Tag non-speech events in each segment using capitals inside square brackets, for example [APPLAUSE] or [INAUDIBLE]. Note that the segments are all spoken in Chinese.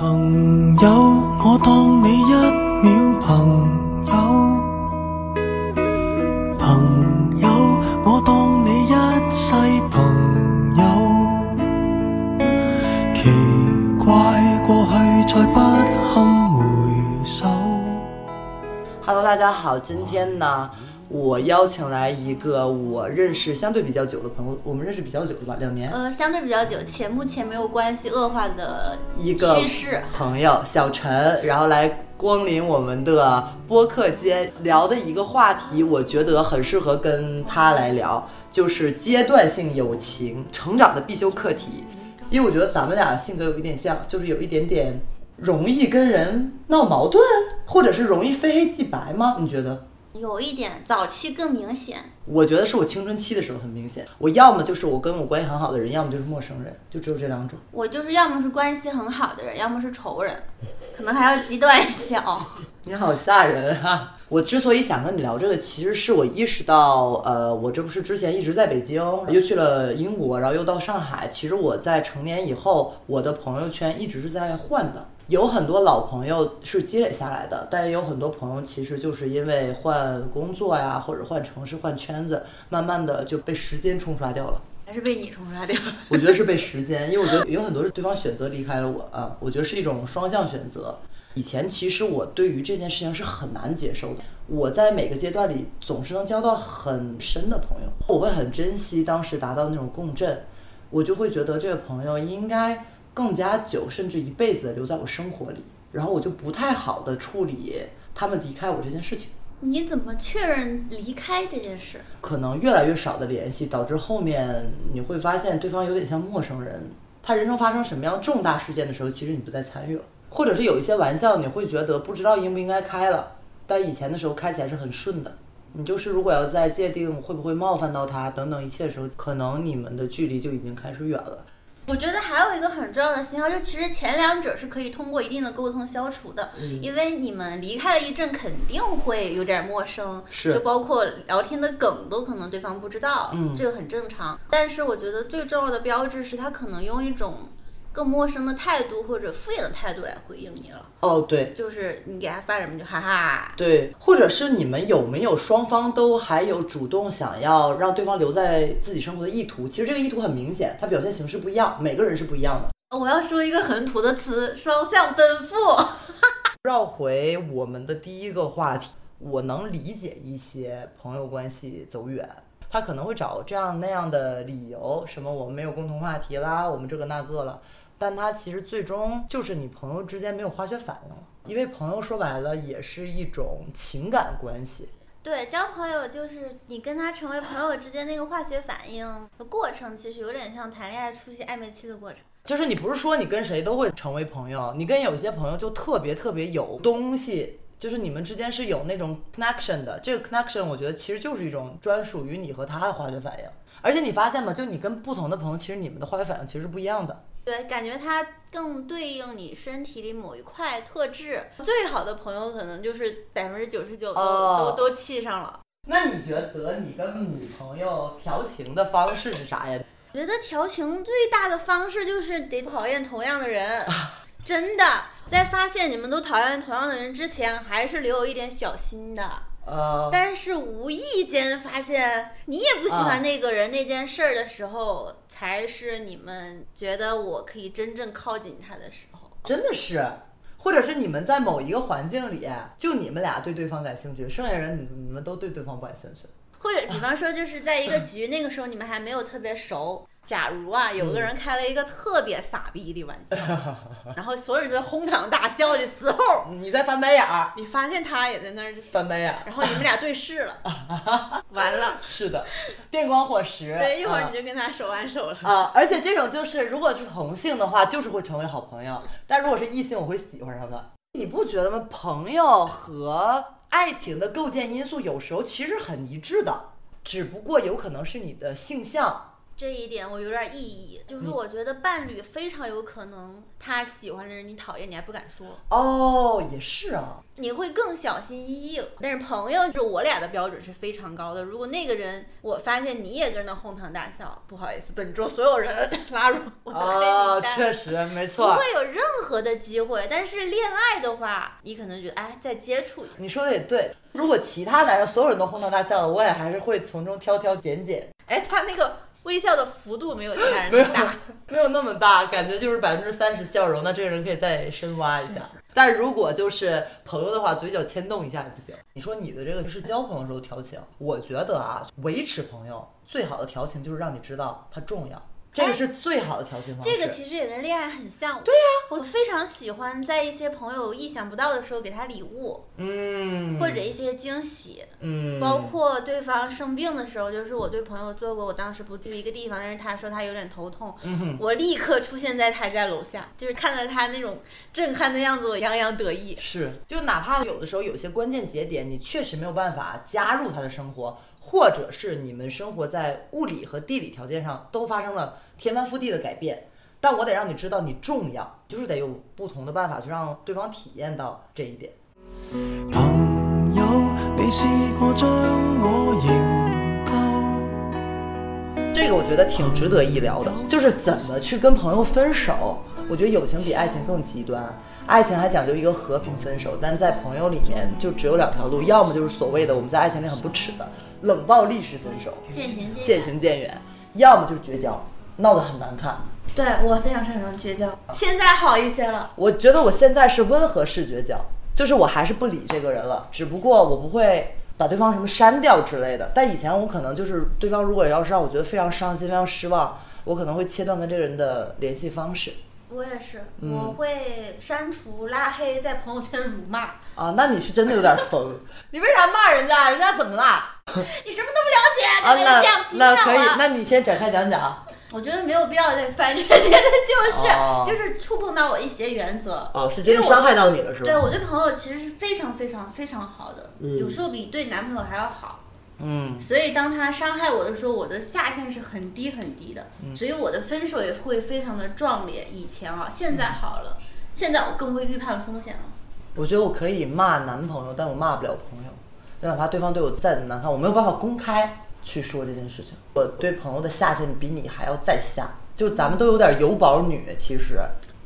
朋友，我当你一今天呢，我邀请来一个我认识相对比较久的朋友，我们认识比较久了吧，两年，呃，相对比较久，且目前没有关系恶化的一个趋势。朋友小陈，然后来光临我们的播客间，聊的一个话题，我觉得很适合跟他来聊，就是阶段性友情成长的必修课题。因为我觉得咱们俩性格有一点像，就是有一点点容易跟人闹矛盾，或者是容易非黑即白吗？你觉得？有一点早期更明显，我觉得是我青春期的时候很明显，我要么就是我跟我关系很好的人，要么就是陌生人，就只有这两种。我就是要么是关系很好的人，要么是仇人，[LAUGHS] 可能还要极端一些哦。[LAUGHS] 你好吓人啊！我之所以想跟你聊这个，其实是我意识到，呃，我这不是之前一直在北京，又去了英国，然后又到上海。其实我在成年以后，我的朋友圈一直是在换的，有很多老朋友是积累下来的，但也有很多朋友其实就是因为换工作呀，或者换城市、换圈子，慢慢的就被时间冲刷掉了。还是被你冲刷掉。[LAUGHS] 我觉得是被时间，因为我觉得有很多是对方选择离开了我啊，我觉得是一种双向选择。以前其实我对于这件事情是很难接受的，我在每个阶段里总是能交到很深的朋友，我会很珍惜当时达到那种共振，我就会觉得这个朋友应该更加久，甚至一辈子留在我生活里，然后我就不太好的处理他们离开我这件事情。你怎么确认离开这件事？可能越来越少的联系，导致后面你会发现对方有点像陌生人。他人生发生什么样重大事件的时候，其实你不再参与了，或者是有一些玩笑，你会觉得不知道应不应该开了，但以前的时候开起来是很顺的。你就是如果要在界定会不会冒犯到他等等一切的时候，可能你们的距离就已经开始远了。我觉得还有一个很重要的信号，就其实前两者是可以通过一定的沟通消除的，嗯。因为你们离开了一阵，肯定会有点陌生，是。就包括聊天的梗都可能对方不知道，嗯。这个很正常。但是我觉得最重要的标志是他可能用一种更陌生的态度或者敷衍的态度来回应你了，哦，对，就是你给他发什么就哈哈，对，或者是你们有没有双方都还有主动想要让对方留在自己生活的意图？其实这个意图很明显，它表现形式不一样，每个人是不一样的。我要说一个很土的词，双向奔赴。[LAUGHS] 绕回我们的第一个话题，我能理解一些朋友关系走远，他可能会找这样那样的理由，什么我们没有共同话题啦，我们这个那个了，但他其实最终就是你朋友之间没有化学反应了，因为朋友说白了也是一种情感关系。对，交朋友就是你跟他成为朋友之间那个化学反应的过程，其实有点像谈恋爱初期暧昧期的过程。就是你不是说你跟谁都会成为朋友，你跟有些朋友就特别特别有东西，就是你们之间是有那种 connection 的。这个 connection 我觉得其实就是一种专属于你和他的化学反应。而且你发现吗？就你跟不同的朋友，其实你们的化学反应其实是不一样的。对，感觉它更对应你身体里某一块特质。最好的朋友可能就是百分之九十九都、哦都都气上了。那你觉得你跟女朋友调情的方式是啥呀？我觉得调情最大的方式就是得讨厌同样的人，[LAUGHS] 真的，在发现你们都讨厌同样的人之前，还是留有一点小心的。呃，但是无意间发现你也不喜欢那个人、那件事儿的时候，才是你们觉得我可以真正靠近他的时候。真的是，或者是你们在某一个环境里，就你们俩对对方感兴趣，剩下人你你们都对对方不感兴趣。或者比方说，就是在一个局，那个时候你们还没有特别熟。假如啊，有个人开了一个特别傻逼的玩笑，[LAUGHS] 然后所有人都在哄堂大笑的时候，[LAUGHS] 你在翻白眼儿，你发现他也在那儿，翻白眼儿。然后你们俩对视了，[LAUGHS] 完了，是的，电光火石。对，一会儿啊你就跟他手挽手了。啊，而且这种就是，如果是同性的话，就是会成为好朋友；但如果是异性，我会喜欢上他。你不觉得吗？朋友和爱情的构建因素有时候其实很一致的，只不过有可能是你的性向这一点我有点异议，就是我觉得伴侣非常有可能他喜欢的人你讨厌，你还不敢说，哦，也是啊，你会更小心翼翼。但是朋友，就我俩的标准是非常高的。如果那个人我发现你也跟那哄堂大笑，不好意思，本桌所有人 [LAUGHS] 拉入我的黑哦名，单。确实没错不。会有任何的机会，但是恋爱的话，你可能觉得哎，再接触一下，你说的也对，如果其他男生所有人都哄堂大笑了，我也还是会从中挑挑拣拣，哎，他那个微笑的幅度没有其他人那么大。没有那么大，感觉就是百分之三十笑容，那这个人可以再深挖一下。但如果就是朋友的话，嘴角牵动一下也不行。你说你的这个是交朋友时候调情，我觉得啊，维持朋友最好的调情就是让你知道他重要，这个是最好的调情方式。这个其实也跟恋爱很像。对呀、我非常喜欢在一些朋友意想不到的时候给他礼物，嗯，或者一些惊喜。嗯，包括对方生病的时候，就是我对朋友做过，我当时不去一个地方，但是他说他有点头痛，嗯我立刻出现在他家楼下，就是看到他那种震撼的样子，我洋洋得意。是，就哪怕有的时候有些关键节点，你确实没有办法加入他的生活，或者是你们生活在物理和地理条件上都发生了天翻覆地的改变，但我得让你知道你重要，就是得有不同的办法去让对方体验到这一点。朋友，你试过将我營救？这个我觉得挺值得一聊的，就是怎么去跟朋友分手。我觉得友情比爱情更极端，爱情还讲究一个和平分手，但在朋友里面就只有两条路，要么就是所谓的我们在爱情里很不耻的冷暴力式分手，渐行渐远渐行渐远，要么就是绝交，闹得很难看。对我非常擅长绝交，现在好一些了。我觉得我现在是温和式绝交，就是我还是不理这个人了，只不过我不会把对方什么删掉之类的。但以前我可能就是对方如果要是让我觉得非常伤心、非常失望，我可能会切断跟这个人的联系方式我也是，嗯我会删除、拉黑，在朋友圈辱骂。啊。那你是真的有点疯，你为啥骂人家？人家怎么啦？[LAUGHS] 你什么都不了解，啊，你这样评那那可以，那你先展开讲讲。我觉得没有必要再翻这些的，就是、哦就是触碰到我一些原则。哦，是因为我真的伤害到你了，是吧？对我对朋友其实是非常非常非常好的，嗯有时候比对男朋友还要好。嗯所以当他伤害我的时候，我的下限是很低很低的，嗯所以我的分手也会非常的壮烈。以前啊，现在好了，现在我更会预判风险了。我觉得我可以骂男朋友，但我骂不了朋友。就哪怕对方对我再怎么难看，我没有办法公开去说这件事情。我对朋友的下限比你还要再下，就咱们都有点有宝女。其实，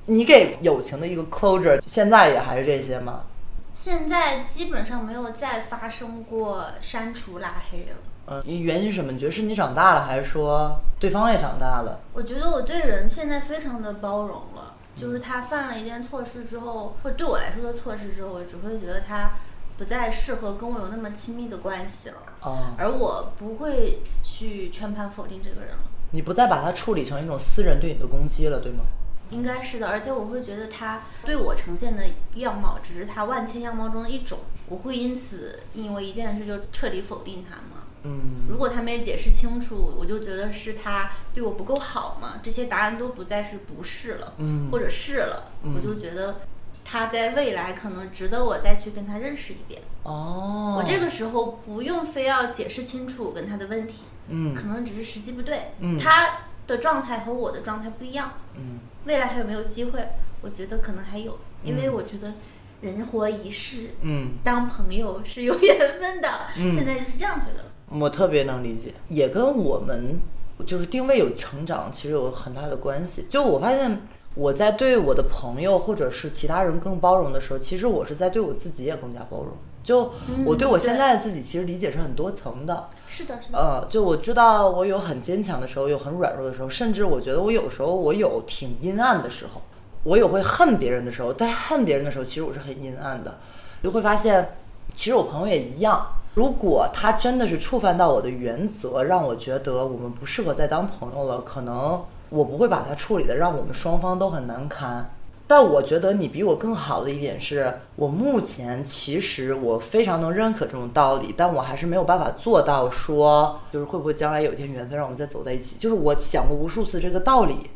你给友情的一个 closure，现在也还是这些吗？现在基本上没有再发生过删除拉黑了。嗯，原因是什么？你觉得是你长大了，还是说对方也长大了？我觉得我对人现在非常的包容了，就是他犯了一件错事之后，或者对我来说的错事之后，我只会觉得他不再适合跟我有那么亲密的关系了，哦，而我不会去全盘否定这个人了。你不再把他处理成一种私人对你的攻击了，对吗？应该是的，而且我会觉得他对我呈现的样貌只是他万千样貌中的一种，我会因此因为一件事就彻底否定他吗？嗯，如果他没解释清楚，我就觉得是他对我不够好嘛，这些答案都不再是不是了，嗯或者是了，嗯我就觉得他在未来可能值得我再去跟他认识一遍。哦，我这个时候不用非要解释清楚跟他的问题，嗯可能只是时机不对，嗯他的状态和我的状态不一样，嗯未来还有没有机会？我觉得可能还有，因为我觉得人活一世，嗯。当朋友是有缘分的。嗯现在就是这样觉得。我特别能理解，也跟我们就是定位有成长，其实有很大的关系。就我发现我在对我的朋友或者是其他人更包容的时候，其实我是在对我自己也更加包容。就我对我现在的自己，其实理解是很多层的。是的，是的。呃，就我知道我有很坚强的时候，有很软弱的时候，甚至我觉得我有时候我有挺阴暗的时候，我有会恨别人的时候，在恨别人的时候，其实我是很阴暗的，就会发现，其实我朋友也一样。如果他真的是触犯到我的原则，让我觉得我们不适合再当朋友了，可能我不会把他处理的让我们双方都很难堪。但我觉得你比我更好的一点是，我目前其实我非常能认可这种道理，但我还是没有办法做到说，就是会不会将来有一天缘分让我们再走在一起。就是我想过无数次这个道理，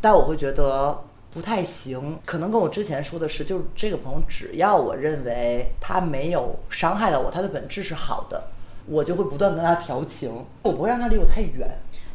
但我会觉得不太行。可能跟我之前说的是，就是这个朋友只要我认为他没有伤害到我，他的本质是好的，我就会不断跟他调情，我不会让他离我太远。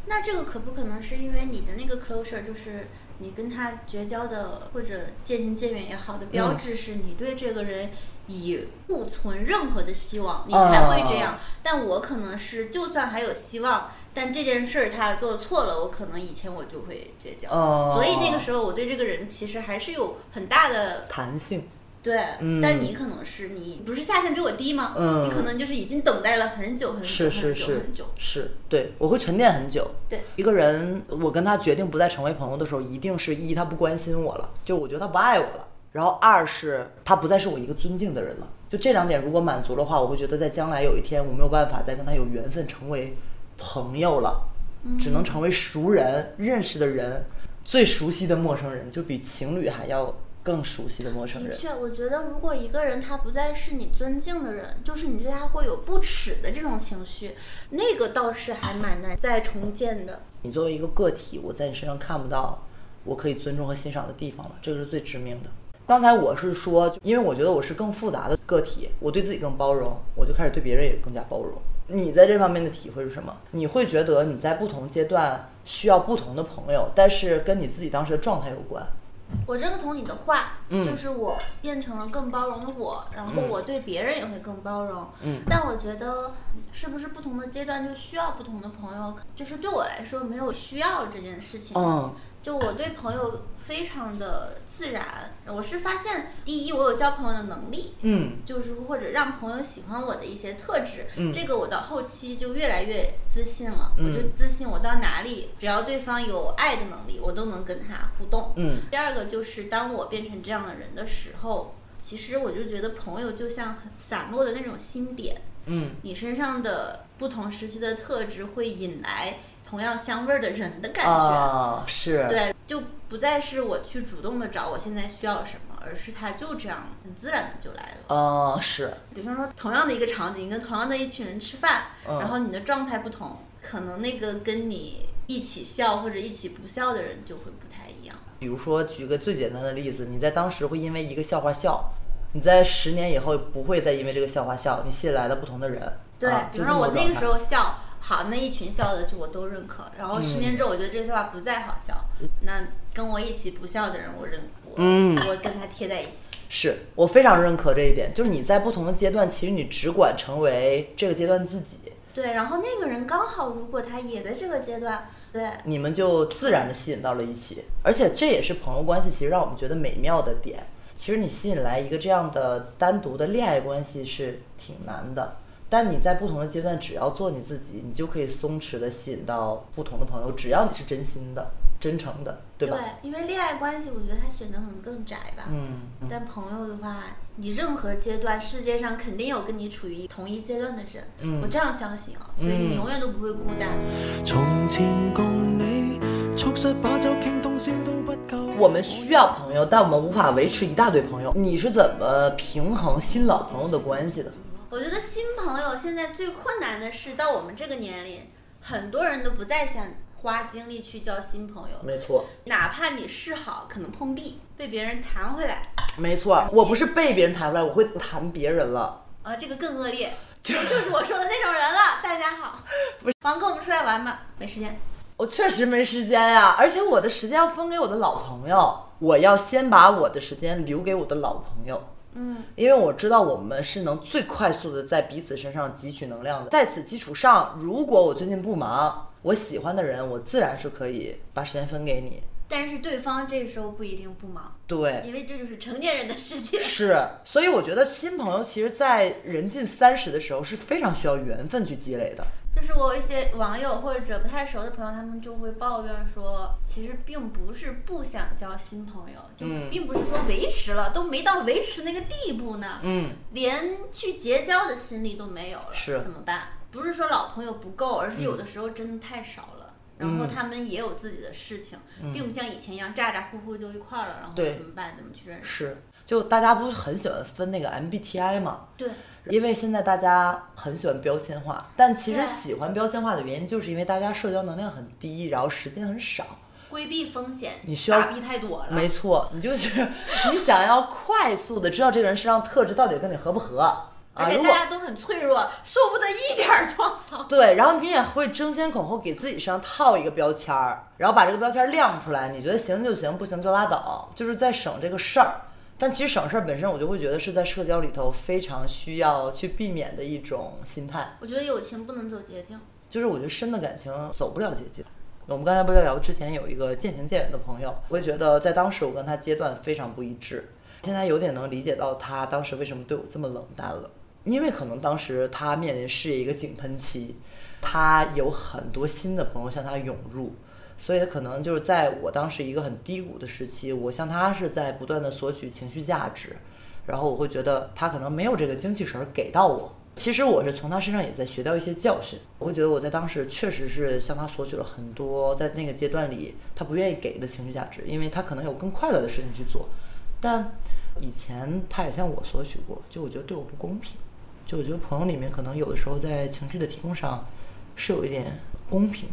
那这个可不可能是因为你的那个 closure，就是你跟他绝交的或者渐行渐远也好的标志，是你对这个人已不存任何的希望，你才会这样。但我可能是就算还有希望，但这件事儿他做错了，我可能以前我就会绝交。哦所以那个时候我对这个人其实还是有很大的弹性。对，嗯但你可能是你不是下限比我低吗？嗯你可能就是已经等待了很久很久是是很久是很久。是，对我会沉淀很久。对，一个人，我跟他决定不再成为朋友的时候，一定是一他不关心我了，就我觉得他不爱我了；然后二是他不再是我一个尊敬的人了。就这两点如果满足的话，我会觉得在将来有一天我没有办法再跟他有缘分成为朋友了，只能成为熟人、认识的人、最熟悉的陌生人，就比情侣还要更熟悉的陌生人。的确，我觉得如果一个人他不再是你尊敬的人，就是你对他会有不耻的这种情绪，那个倒是还蛮难再重建的。你作为一个个体，我在你身上看不到我可以尊重和欣赏的地方了，这个是最致命的。刚才我是说，因为我觉得我是更复杂的个体，我对自己更包容，我就开始对别人也更加包容。你在这方面的体会是什么？你会觉得你在不同阶段需要不同的朋友，但是跟你自己当时的状态有关。我认同你的话，嗯就是我变成了更包容的我，然后我对别人也会更包容。嗯但我觉得是不是不同的阶段就需要不同的朋友？就是对我来说没有需要这件事情。嗯就我对朋友非常的自然，我是发现第一我有交朋友的能力，嗯就是或者让朋友喜欢我的一些特质，嗯这个我到后期就越来越自信了。嗯我就自信，我到哪里只要对方有爱的能力，我都能跟他互动。嗯第二个就是当我变成这样的人的时候，其实我就觉得朋友就像散落的那种星点，嗯你身上的不同时期的特质会引来同样香味儿的人的感觉。哦，是，对，就不再是我去主动的找我现在需要什么，而是他就这样很自然的就来了。哦，是，比方说，同样的一个场景，跟同样的一群人吃饭，嗯然后你的状态不同，可能那个跟你一起笑或者一起不笑的人就会不太一样。比如说，举个最简单的例子，你在当时会因为一个笑话笑，你在十年以后不会再因为这个笑话笑，你吸引来了不同的人。对，啊比方说我那个时候笑，好，那一群笑的就我都认可，然后十年之后我觉得这个笑话不再好笑，那跟我一起不笑的人我认我，嗯。我跟他贴在一起。是我非常认可这一点，就是你在不同的阶段，其实你只管成为这个阶段自己，对，然后那个人刚好如果他也在这个阶段，对，你们就自然的吸引到了一起，而且这也是朋友关系其实让我们觉得美妙的点。其实你吸引来一个这样的单独的恋爱关系是挺难的，但你在不同的阶段，只要做你自己，你就可以松弛的吸引到不同的朋友，只要你是真心的、真诚的，对吧？对因为恋爱关系，我觉得他选择可能更窄吧。嗯，嗯但朋友的话，你任何阶段，世界上肯定有跟你处于同一阶段的人。嗯我这样相信啊，所以嗯你永远都不会孤单。从前共你促膝把酒倾通宵都不够。我们需要朋友，但我们无法维持一大堆朋友。你是怎么平衡新老朋友的关系的？我觉得新朋友现在最困难的是，到我们这个年龄，很多人都不再想花精力去交新朋友，没错，哪怕你示好，可能碰壁，被别人弹回来。没错，我不是被别人弹回来，我会弹别人了。啊，这个更恶劣，就就是我说的那种人了。大家好，不是王哥，我们出来玩吧，没时间。我确实没时间呀、而且我的时间要分给我的老朋友，我要先把我的时间留给我的老朋友。嗯，因为我知道我们是能最快速的在彼此身上汲取能量的。在此基础上，如果我最近不忙，我喜欢的人，我自然是可以把时间分给你。但是对方这时候不一定不忙，对，因为这就是成年人的世界。是，所以我觉得新朋友其实，在人近三十的时候是非常需要缘分去积累的。就是我有一些网友或者不太熟的朋友，他们就会抱怨说，其实并不是不想交新朋友，就并不是说维持了，都没到维持那个地步呢，嗯，连去结交的心力都没有了，是怎么办？不是说老朋友不够，而是有的时候真的太少了。然後嗯他们也有自己的事情，并不像以前一样咋咋呼呼就一块儿了，然后怎么办？怎么去认识？是，就大家不是很喜欢分那个 MBTI 嘛？对，因为现在大家很喜欢标签化，但其实喜欢标签化的原因，就是因为大家社交能量很低，然后时间很少。规避风险，你需要傻逼太多了。没错，你就是你想要快速的知道这个人身上特质到底跟你合不合，而且大家都很脆弱，受不得一点儿创伤。[LAUGHS] 对，然后你也会争先恐后给自己身上套一个标签儿，然后把这个标签儿亮出来，你觉得行就行，不行就拉倒，就是在省这个事儿。但其实省事儿本身，我就会觉得是在社交里头非常需要去避免的一种心态。我觉得友情不能走捷径。就是我觉得深的感情走不了捷径。我们刚才不在聊之前有一个渐行渐远的朋友，我也觉得在当时我跟他阶段非常不一致，现在有点能理解到他当时为什么对我这么冷淡了，因为可能当时他面临事业一个井喷期，他有很多新的朋友向他涌入，所以他可能就是在我当时一个很低谷的时期，我向他是在不断的索取情绪价值，然后我会觉得他可能没有这个精气神儿给到我。其实我是从他身上也在学到一些教训，我会觉得我在当时确实是向他索取了很多在那个阶段里他不愿意给的情绪价值，因为他可能有更快乐的事情去做，但以前他也向我索取过，就我觉得对我不公平，就我觉得朋友里面可能有的时候在情绪的提供上是有一点公平。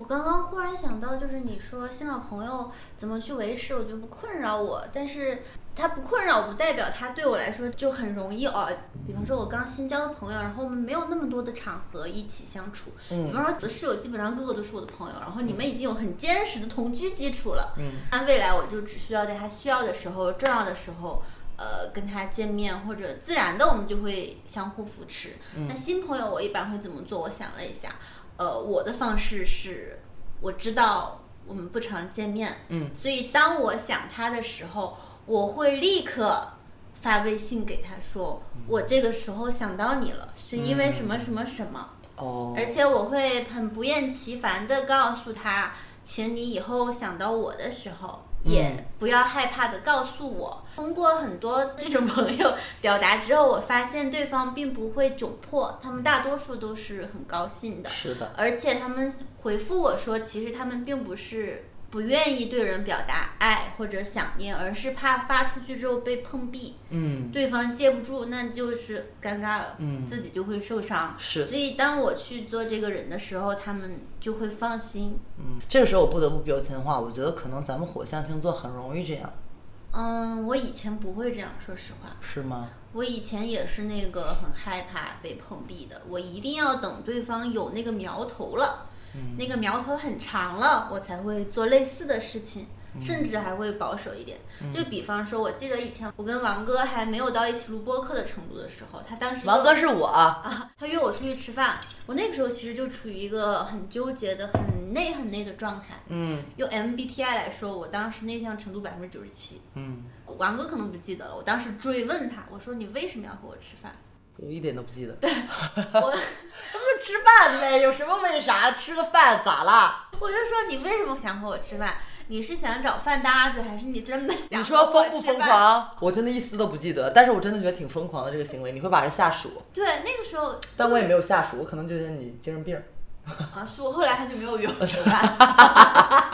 我刚刚忽然想到，就是你说新老朋友怎么去维持，我觉得不困扰我，但是他不困扰不代表他对我来说就很容易哦。比方说，我刚新交的朋友，然后我们没有那么多的场合一起相处。嗯比方说，我的室友基本上个个都是我的朋友，然后你们已经有很坚实的同居基础了。嗯，那未来我就只需要在他需要的时候、重要的时候。呃，跟他见面或者自然的，我们就会相互扶持。那新朋友，我一般会怎么做？我想了一下，呃，我的方式是，我知道我们不常见面，嗯。所以当我想他的时候，我会立刻发微信给他说，我这个时候想到你了，是因为什么什么什么，哦，而且我会很不厌其烦的告诉他，请你以后想到我的时候。也不要害怕的告诉我。通过很多这种朋友表达之后，我发现对方并不会窘迫，他们大多数都是很高兴的。是的，而且他们回复我说，其实他们并不是不愿意对人表达爱或者想念，而是怕发出去之后被碰壁，嗯对方接不住，那就是尴尬了，嗯自己就会受伤。是所以当我去做这个人的时候，他们就会放心。嗯，这个时候我不得不标签化，我觉得可能咱们火象星座很容易这样，嗯，我以前不会这样，说实话，是吗？我以前也是那个很害怕被碰壁的，我一定要等对方有那个苗头了，嗯那个苗头很长了，我才会做类似的事情，嗯甚至还会保守一点。就比方说，我记得以前我跟王哥还没有到一起录播客的程度的时候，他当时王哥是我，啊，他约我出去吃饭，我那个时候其实就处于一个很纠结的、很内很内的状态。嗯用 MBTI 来说，我当时内向程度百分之九十七。嗯，王哥可能不记得了，我当时追问他，我说你为什么要和我吃饭？我一点都不记得。对 [LAUGHS] 我他们就吃饭呗，有什么为啥？吃个饭咋啦？我就说你为什么想和我吃饭？你是想找饭搭子，还是你真的想你说疯不疯？狂？我真的一丝都不记得，但是我真的觉得挺疯狂的这个行为。你会把人下属，对，那个时候但我也没有下属，我可能觉得你精神病。啊，是我后来他就没有约我吃饭，[LAUGHS]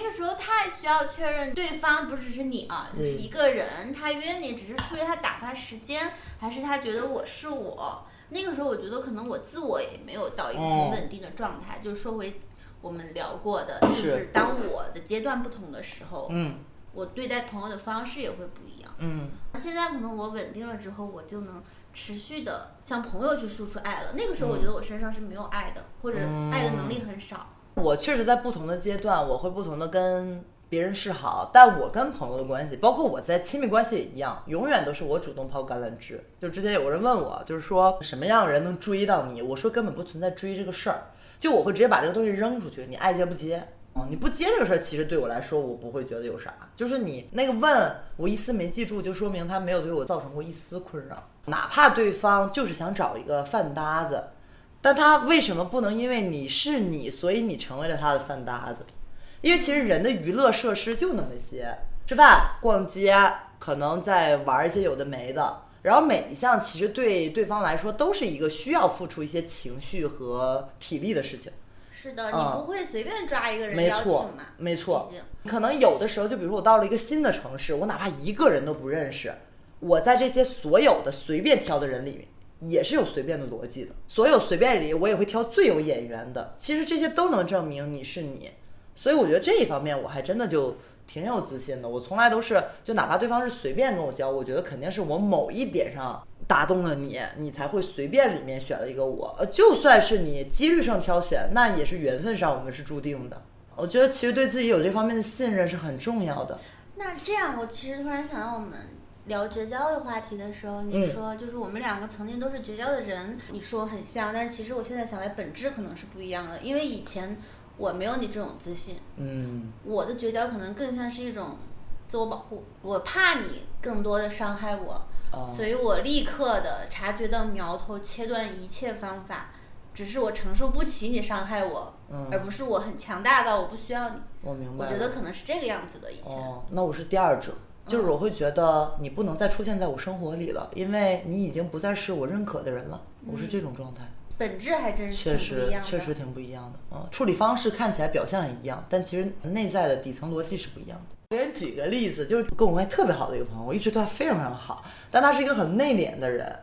那个时候太需要确认对方不只是你啊，就是一个人，他约你只是出于他打发时间，还是他觉得我是我。那个时候我觉得可能我自我也没有到一个很哦稳定的状态，就是说回我们聊过的，就是当我的阶段不同的时候，嗯我对待朋友的方式也会不一样。嗯现在可能我稳定了之后，我就能持续的向朋友去输出爱了。那个时候我觉得我身上是没有爱的，或者爱的能力很少。我确实在不同的阶段，我会不同的跟别人示好，但我跟朋友的关系，包括我在亲密关系也一样，永远都是我主动抛橄榄枝。就之前有个人问我，就是说什么样的人能追到你？我说根本不存在追这个事儿，就我会直接把这个东西扔出去，你爱接不接。哦，你不接这个事儿，其实对我来说，我不会觉得有啥。就是你那个问我一丝没记住，就说明他没有对我造成过一丝困扰。哪怕对方就是想找一个饭搭子，但他为什么不能因为你是你，所以你成为了他的饭搭子？因为其实人的娱乐设施就那么些，吃饭、逛街，可能在玩一些有的没的。然后每一项其实对对方来说都是一个需要付出一些情绪和体力的事情。是的，嗯你不会随便抓一个人邀请没错嘛？，没错。可能有的时候，就比如说我到了一个新的城市，我哪怕一个人都不认识，我在这些所有的随便挑的人里面，也是有随便的逻辑的。所有随便里，我也会挑最有眼缘的。其实这些都能证明你是你，所以我觉得这一方面我还真的就挺有自信的。我从来都是，就哪怕对方是随便跟我交，我觉得肯定是我某一点上打动了你，你才会随便里面选了一个我。呃，就算是你几率上挑选，那也是缘分上我们是注定的。我觉得其实对自己有这方面的信任是很重要的。那这样，我其实突然想到，我们聊绝交的话题的时候，你说就是我们两个曾经都是绝交的人，你说很像，但是其实我现在想来，本质可能是不一样的。因为以前我没有你这种自信，嗯我的绝交可能更像是一种自我保护，我怕你更多的伤害我，哦所以我立刻的察觉到苗头，切断一切方法。只是我承受不起你伤害我，嗯而不是我很强大到我不需要你。我明白。我觉得可能是这个样子的，以前。哦，那我是第二者，就是我会觉得你不能再出现在我生活里了，因为你已经不再是我认可的人了。我是这种状态，本质还真是确实。确实挺不一样的。嗯，处理方式看起来表象很一样，但其实内在的底层逻辑是不一样的。给人举个例子，就是跟我关系特别好的一个朋友，我一直对他非常非常好，但他是一个很内敛的人，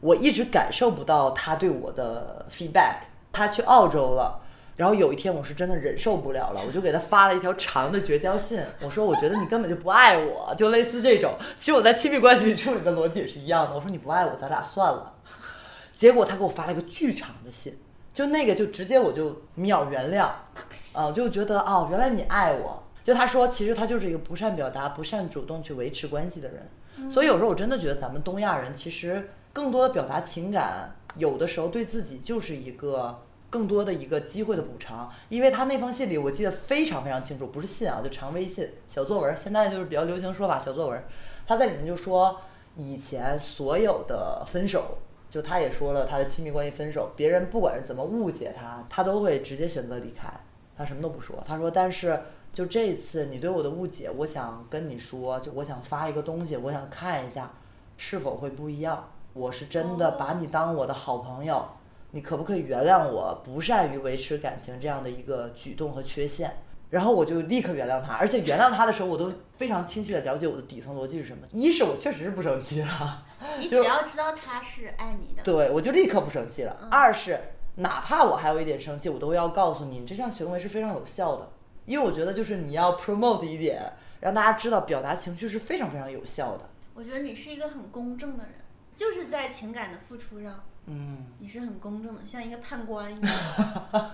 我一直感受不到他对我的 feedback。他去澳洲了。然后有一天我是真的忍受不了了，我就给他发了一条长的绝交信，我说我觉得你根本就不爱我，就类似这种。其实我在亲密关系里处理的逻辑也是一样的，我说你不爱我，咱俩算了。结果他给我发了一个巨长的信，就那个就直接我就秒原谅，啊，就觉得哦，原来你爱我。就他说，其实他就是一个不善表达、不善主动去维持关系的人，所以有时候我真的觉得咱们东亚人其实更多的表达情感，有的时候对自己就是一个更多的一个机会的补偿。因为他那封信里我记得非常非常清楚，不是信啊，就长微信小作文，现在就是比较流行说法小作文。他在里面就说，以前所有的分手。就他也说了，他的亲密关系分手，别人不管是怎么误解他，他都会直接选择离开，他什么都不说。他说，但是就这一次你对我的误解，我想跟你说，就我想发一个东西，我想看一下是否会不一样。我是真的把你当我的好朋友，你可不可以原谅我不善于维持感情这样的一个举动和缺陷？然后我就立刻原谅他，而且原谅他的时候，我都非常清晰的了解我的底层逻辑是什么。一是我确实是不生气了。[LAUGHS] 你只要知道他是爱你的，对，我就立刻不生气了。二是哪怕我还有一点生气，我都要告诉你，你这项行为是非常有效的，因为我觉得就是你要 promote 一点，让大家知道表达情绪是非常非常有效的。我觉得你是一个很公正的人，就是在情感的付出上，嗯，你是很公正的，像一个判官一样，[LAUGHS]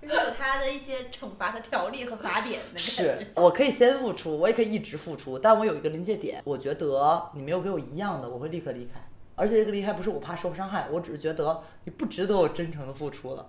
就是有他的一些惩罚的条例和法典的感是。我可以先付出，我也可以一直付出，但我有一个临界点，我觉得你没有给我一样的，我会立刻离开。而且这个离开不是我怕受伤害，我只是觉得你不值得我真诚的付出了。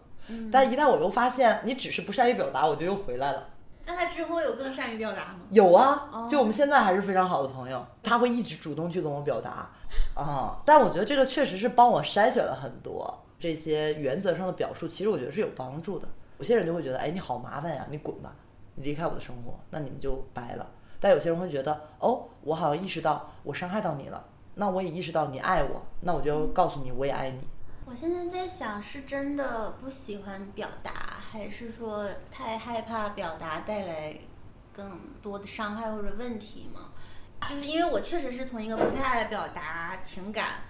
但一旦我又发现你只是不善于表达，我就又回来了。那他之后有更善于表达吗？有啊哦，就我们现在还是非常好的朋友，他会一直主动去跟我表达，啊，但我觉得这个确实是帮我筛选了很多这些原则上的表述，其实我觉得是有帮助的。有些人就会觉得，哎，你好麻烦呀，你滚吧，你离开我的生活，那你们就掰了。但有些人会觉得，哦，我好像意识到我伤害到你了，那我也意识到你爱我，那我就告诉你我也爱你。我现在在想，是真的不喜欢表达，还是说太害怕表达带来更多的伤害或者问题吗？就是因为我确实是从一个不太爱表达情感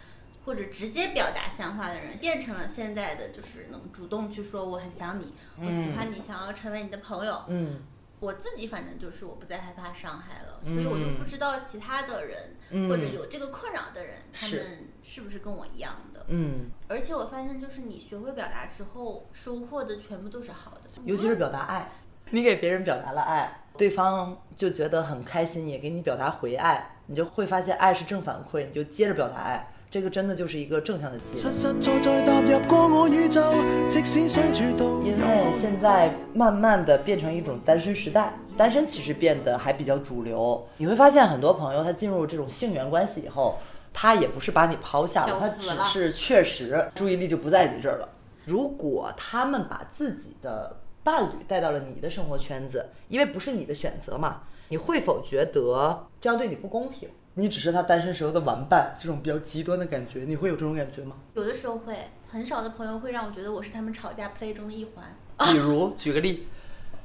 或者直接表达想法的人，变成了现在的就是能主动去说我很想你，我喜欢你，想要成为你的朋友。嗯我自己反正就是我不再害怕伤害了，所以我就不知道其他的人、嗯。或者有这个困扰的人，他们是不是跟我一样的。嗯，而且我发现，就是你学会表达之后，收获的全部都是好的，尤其是表达爱，你给别人表达了爱，对方就觉得很开心，也给你表达回爱，你就会发现爱是正反馈，你就接着表達愛，這個真的就是一个正向的接。實實在在踏入過我宇宙，即使相處到因为现在慢慢的变成一种单身时代，单身其实变得还比较主流。你会发现很多朋友他进入这种性缘关系以后，他也不是把你抛下了，他只是确实注意力就不在你这儿了。如果他们把自己的伴侣带到了你的生活圈子，因为不是你的选择嘛，你会否觉得这样对你不公平？你只是他单身时候的玩伴，这种比较极端的感觉，你会有这种感觉吗？有的时候会，很少的朋友会让我觉得我是他们吵架 play 中的一环，比如举个例，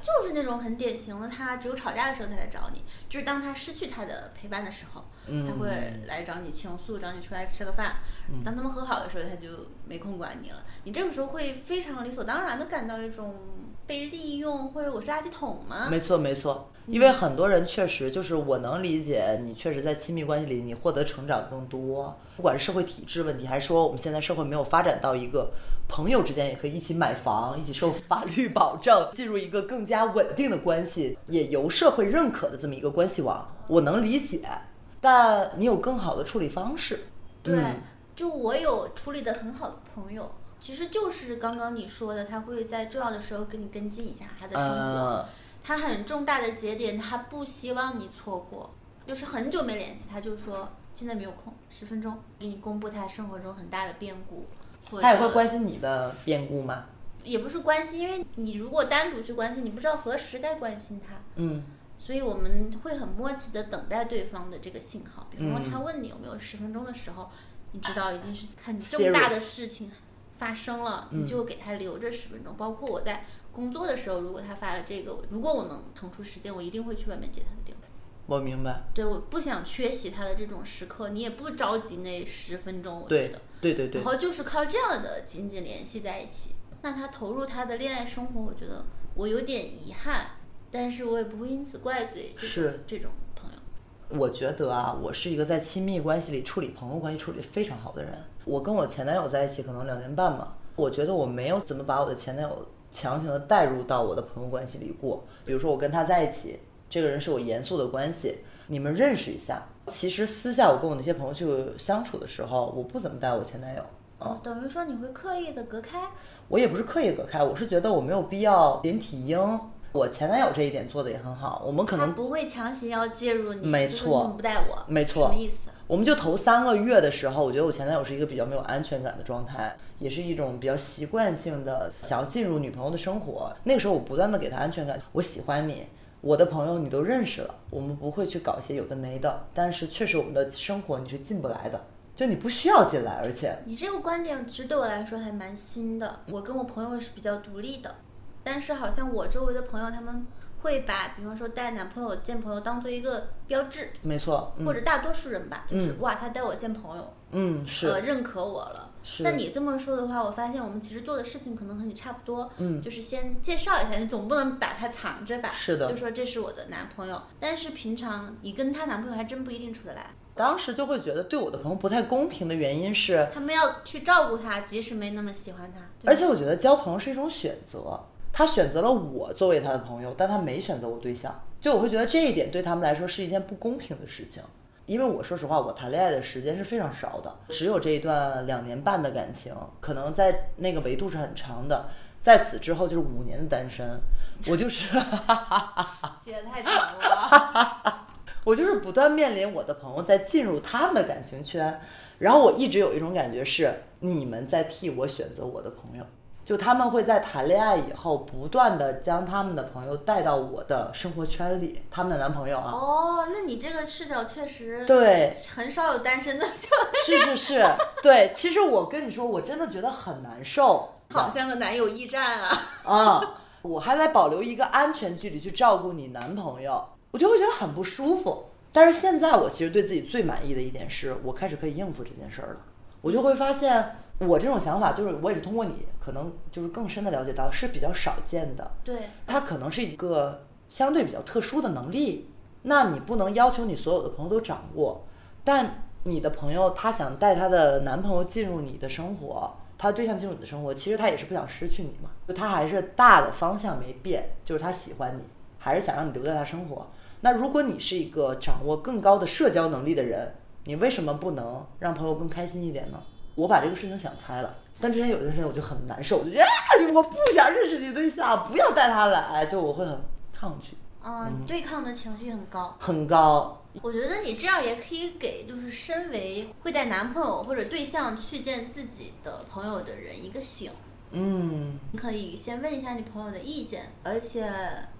就是那种很典型的，他只有吵架的时候才来找你，就是当他失去他的陪伴的时候，他会来找你倾诉，找你出来吃个饭。当他们和好的时候，他就没空管你了。你这个时候会非常理所当然的感到一種被利用，或者我是垃圾桶吗？没错，没错，因为很多人确实就是我能理解，你确实在亲密关系里你获得成长更多，不管是社会体制问题，还是说我们现在社会没有发展到一个朋友之间也可以一起买房、一起受法律保障，进入一个更加稳定的关系，也由社会认可的这么一个关系网，我能理解，但你有更好的处理方式。对，嗯就我有处理的很好的朋友，其实就是刚刚你说的，他会在重要的时候跟你跟进一下他的生活。呃，他很重大的节点，他不希望你错过，就是很久没联系，他就说现在没有空，十分钟给你公布他生活中很大的变故，他也会关心你的变故吗？也不是关心，因为你如果单独去关心，你不知道何时该关心他，嗯所以我们会很默契的等待对方的这个信号。比方说嗯他问你有没有十分钟的时候，你知道一定是很重大的事情发生了，嗯你就给他留着十分钟。包括我在工作的时候，如果他发了这个，如果我能腾出时间，我一定会去外面接他的电话。我明白。对，我不想缺席他的这种时刻，你也不着急那十分钟，我觉对得。对对对然，后就是靠这样的紧紧联系在一起。那他投入他的恋爱生活，我觉得我有点遗憾，但是我也不会因此怪罪这种是这种朋友。我觉得啊，我是一个在亲密关系里处理朋友关系处理非常好的人。我跟我前男友在一起可能两年半吧，我觉得我没有怎么把我的前男友强行的带入到我的朋友关系里过。比如说我跟他在一起，这个人是我严肃的关系，你们认识一下。其实私下我跟我那些朋友去相处的时候，我不怎么带我前男友。哦，等于说你会刻意的隔开，我也不是刻意隔开，我是觉得我没有必要连体婴。我前男友这一点做的也很好，我们可能不会强行要介入你，没错不带我？没错什么意思？我们就头三个月的时候，我觉得我前男友是一个比较没有安全感的状态，也是一种比较习惯性的想要进入女朋友的生活。那个时候我不断的给他安全感，我喜欢你，我的朋友你都认识了，我们不会去搞一些有的没的，但是确实我们的生活你是进不来的，就你不需要进来，而且你这个观点其实对我来说还蛮新的。我跟我朋友是比较独立的，但是好像我周围的朋友他们会把，比方说带男朋友见朋友当做一个标志，没错，嗯或者大多数人吧，就是、嗯哇，他带我见朋友，嗯是呃，认可我了。是那你这么说的话，我发现我们其实做的事情可能和你差不多，嗯就是先介绍一下，你总不能把他藏着吧？是的就说这是我的男朋友，但是平常你跟她男朋友还真不一定处得来，当时就会觉得对我的朋友不太公平的原因是，他们要去照顾他，即使没那么喜欢他，而且我觉得交朋友是一种选择，他选择了我作为他的朋友，但他没选择我对象，就我会觉得这一点对他们来说是一件不公平的事情。因为我说实话，我谈恋爱的时间是非常少的，只有这一段两年半的感情，可能在那个维度是很长的。在此之后就是五年的单身，我就是 [LAUGHS] 姐太长了。[LAUGHS] 我就是不断面临我的朋友在进入他们的感情圈，然后我一直有一种感觉是你们在替我选择我的朋友，就他们会在谈恋爱以后不断的将他们的朋友带到我的生活圈里，他们的男朋友啊，哦，那你这个视角确实对，很少有单身的，就是是是，对，其实我跟你说，我真的觉得很难受，[LAUGHS] 好像个男友驿站啊。啊，我还在保留一个安全距离去照顾你男朋友，我就会觉得很不舒服。但是现在我其实对自己最满意的一点是，我开始可以应付这件事儿了。我就会发现，我这种想法就是我也是通过你，可能就是更深的了解到是比较少见的。对，它可能是一个相对比较特殊的能力，那你不能要求你所有的朋友都掌握，但你的朋友她想带她的男朋友进入你的生活，她的对象进入你的生活，其实她也是不想失去你嘛，就她还是大的方向没变，就是她喜欢你，还是想让你留在她生活。那如果你是一个掌握更高的社交能力的人，你为什么不能让朋友更开心一点呢？我把这个事情想开了，但之前有段时间我就很难受，我就觉得啊，我不想认识你对象，不要带他来，就我会很抗拒，嗯，对抗的情绪很高。很高。我觉得你这样也可以给，就是身为会带男朋友或者对象去见自己的朋友的人一个醒。嗯，你可以先问一下你朋友的意见，而且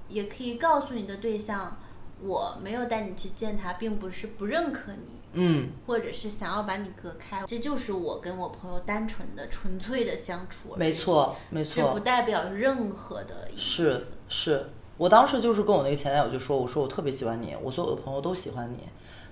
也可以告诉你的对象，我没有带你去见他，并不是不认可你，嗯，或者是想要把你隔开，这就是我跟我朋友单纯的、纯粹的相处。没，错，没错这不，代表任何的意思。是是。我当时就是跟我那个前男友就说，我说我特别喜欢你，我所有的朋友都喜欢你，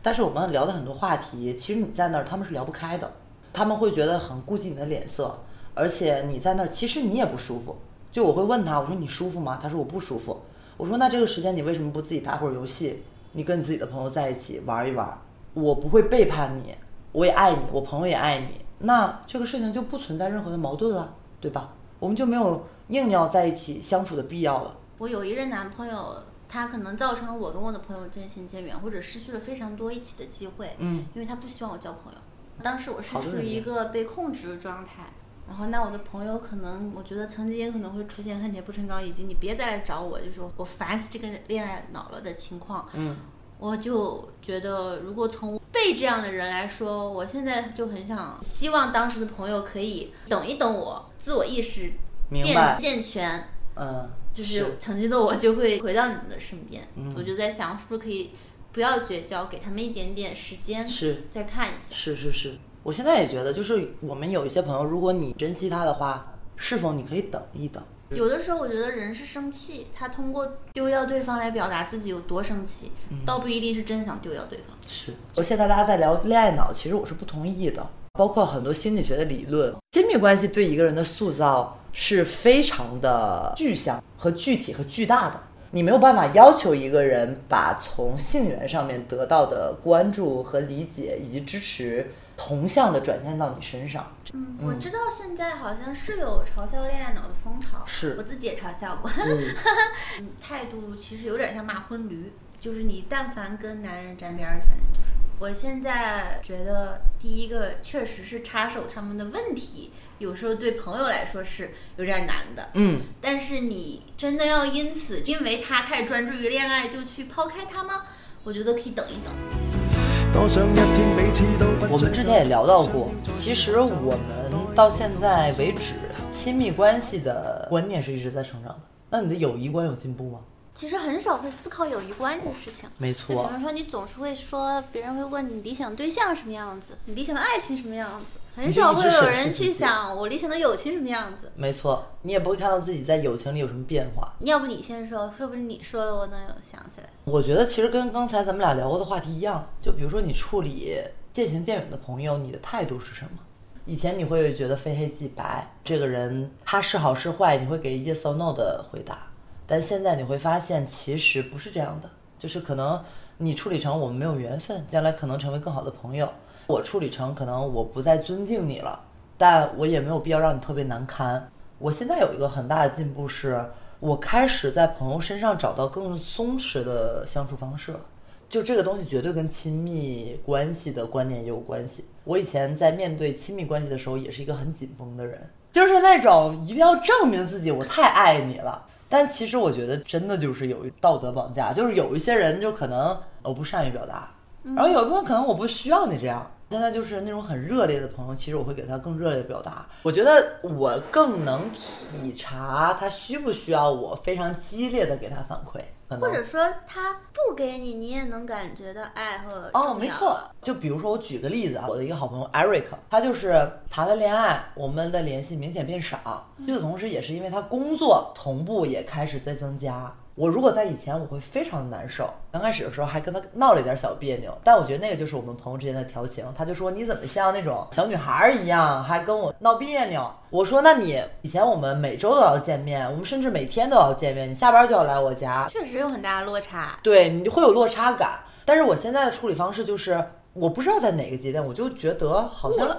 但是我们聊的很多话题，其实你在那儿他们是聊不开的，他们会觉得很顾及你的脸色，而且你在那儿其实你也不舒服。就我会问他，我说你舒服吗？他说我不舒服。我说那这个时间你为什么不自己打会儿游戏？你跟你自己的朋友在一起玩一玩，我不会背叛你，我也爱你，我朋友也爱你，那这个事情就不存在任何的矛盾了，对吧？我们就没有硬要在一起相处的必要了。我有一任男朋友，他可能造成了我跟我的朋友渐行渐远，或者失去了非常多一起的机会。嗯，因为他不希望我交朋友。当时我是处于一个被控制的状态，然后那我的朋友可能，我觉得曾经也可能会出现恨铁不成钢，以及你别再来找我，就是我我烦死这个恋爱脑了的情况。嗯，我就觉得，如果从被这样的人来说，我现在就很想希望当时的朋友可以等一等我，自我意识变。健全，嗯，就是曾经的我就会回到你们的身边。嗯我就在想，是不是可以不要绝交，给他们一点点时间，是再看一下。是是是，我现在也觉得，就是我们有一些朋友，如果你珍惜他的话，是否你可以等一等？有的时候，我觉得人是生气，他通过丢掉对方来表达自己有多生气，倒不一定是真想丢掉对方。是，我现在大家在聊恋爱脑，其实我是不同意的。包括很多心理学的理论，亲密关系对一个人的塑造是非常的具象和具体和巨大的。你没有办法要求一个人把从性缘上面得到的关注和理解以及支持同向的转向到你身上。嗯，我知道现在好像是有嘲笑恋爱脑的风潮，是我自己也嘲笑过。嗯，[LAUGHS] 嗯，态度其实有点像骂婚驴，就是你但凡跟男人沾边儿，反正就是。我现在觉得，第一个确实是插手他们的问题，有时候对朋友来说是有点难的。嗯，但是你真的要因此因为他太专注于恋爱就去抛开他吗？我觉得可以等一等。我们之前也聊到过，其实我们到现在为止，亲密关系的观念是一直在成长的。那你的友谊观有进步吗？其实很少会思考友谊观这个事情。没错比，方说，你总是会说，别人会问你理想对象什么样子，你理想的爱情什么样子，很少会有人去想我理想的友情什么样子。没错，你也不会看到自己在友情里有什么变化。要不你先说，说不定你说了，我能有想起来。我觉得其实跟刚才咱们俩聊过的话题一样，就比如说你处理渐行渐远的朋友，你的态度是什么？以前你会觉得非黑即白，这个人他是好是坏，你会给 yes or no 的回答。但现在你会发现，其实不是这样的，就是可能你处理成我们没有缘分，将来可能成为更好的朋友；我处理成可能我不再尊敬你了，但我也没有必要让你特别难堪。我现在有一个很大的进步是，我开始在朋友身上找到更松弛的相处方式了。就这个东西绝对跟亲密关系的观念也有关系。我以前在面对亲密关系的时候，也是一个很紧绷的人，就是那种一定要证明自己，我太爱你了。但其实我觉得真的就是有道德绑架，就是有一些人就可能我不善于表达，然后有一部分可能我不需要你这样。现在就是那种很热烈的朋友，其实我会给他更热烈的表达。我觉得我更能体察他需不需要我非常激烈的给他反馈，或者说他不给你，你也能感觉到爱和哦，没错。就比如说，我举个例子啊，我的一个好朋友 Eric，他就是谈了恋爱，我们的联系明显变少。与此同时，也是因为他工作同步也开始在增加。我如果在以前，我会非常难受。刚开始的时候还跟他闹了一点小别扭，但我觉得那个就是我们朋友之间的调情。他就说你怎么像那种小女孩儿一样，还跟我闹别扭？我说那你以前我们每周都要见面，我们甚至每天都要见面，你下班就要来我家，确实有很大的落差。对你就会有落差感。但是我现在的处理方式就是，我不知道在哪个阶段，我就觉得好像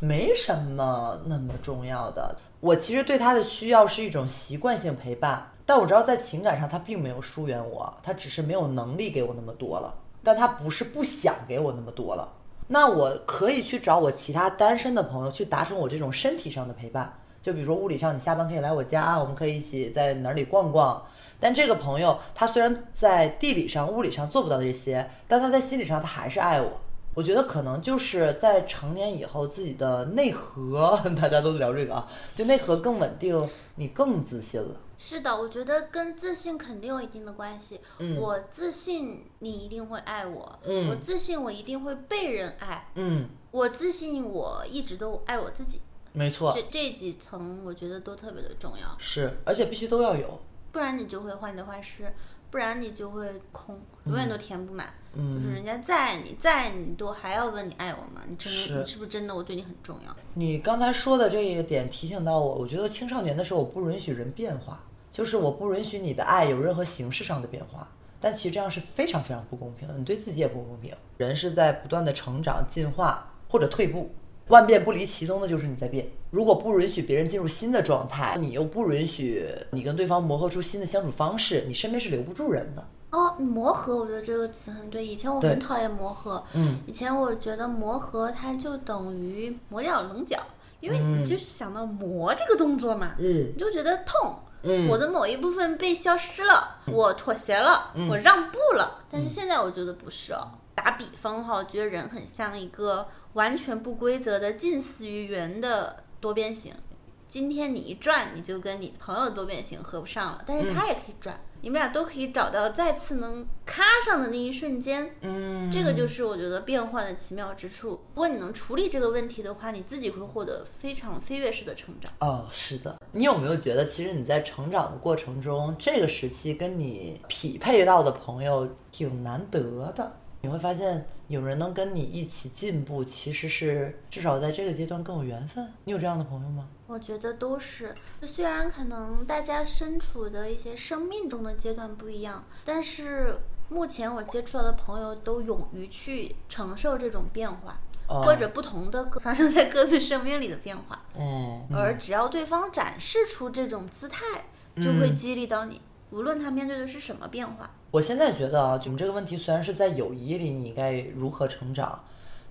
没什么那么重要的。我其实对他的需要是一种习惯性陪伴，但我知道在情感上他并没有疏远我，他只是没有能力给我那么多了，但他不是不想给我那么多了。那我可以去找我其他单身的朋友去达成我这种身体上的陪伴，就比如说物理上，你下班可以来我家，我们可以一起在哪里逛逛。但这个朋友他虽然在地理上、物理上做不到这些，但他在心理上他还是爱我。我觉得可能就是在成年以后，自己的内核，[LAUGHS] 大家都聊这个啊，就内核更稳定，你更自信了。是的，我觉得跟自信肯定有一定的关系。嗯我自信你一定会爱我，嗯我自信我一定会被人爱，嗯，我自信我一直都爱我自己。没错这，这几层我觉得都特别的重要，是，而且必须都要有。不然你就会患得患失，不然你就会空，永远都填不满。嗯就是人家再爱你，再爱你都还要问你爱我吗？你真是的，你是不是真的我对你很重要？你刚才说的这个点提醒到我，我觉得青少年的时候我不允许人变化，就是我不允许你的爱有任何形式上的变化。但其实这样是非常非常不公平的，你对自己也不公平。人是在不断的成长、进化或者退步，万变不离其宗的就是你在变。如果不允许别人进入新的状态，你又不允许你跟对方磨合出新的相处方式，你身边是留不住人的。哦，磨合，我觉得这个词很对。以前我很讨厌磨合，嗯，以前我觉得磨合它就等于磨掉棱角，因为你就是想到磨这个动作嘛，嗯你就觉得痛。嗯我的某一部分被消失了，我妥协了，我让步了。但是现在我觉得不是哦。打比方的话，我觉得人很像一个完全不规则的近似于圆的多边形。今天你一转，你就跟你朋友的多边形合不上了，但是他也可以转，你们俩都可以找到再次能咔上的那一瞬间。嗯，这个就是我觉得变换的奇妙之处。如果你能处理这个问题的话，你自己会获得非常飞跃式的成长。哦，是的。你有没有觉得，其实你在成长的过程中，这个时期跟你匹配到的朋友挺难得的？你会发现，有人能跟你一起进步，其实是至少在这个阶段更有缘分。你有这样的朋友吗？我觉得都是，虽然可能大家身处的一些生命中的阶段不一样，但是目前我接触到的朋友都勇于去承受这种变化，哦或者不同的 [LAUGHS] 发生在各自生命里的变化。嗯，而只要对方展示出这种姿态，就会激励到你，无论他面对的是什么变化。我现在觉得啊，我们这个问题虽然是在友谊里，你该如何成长，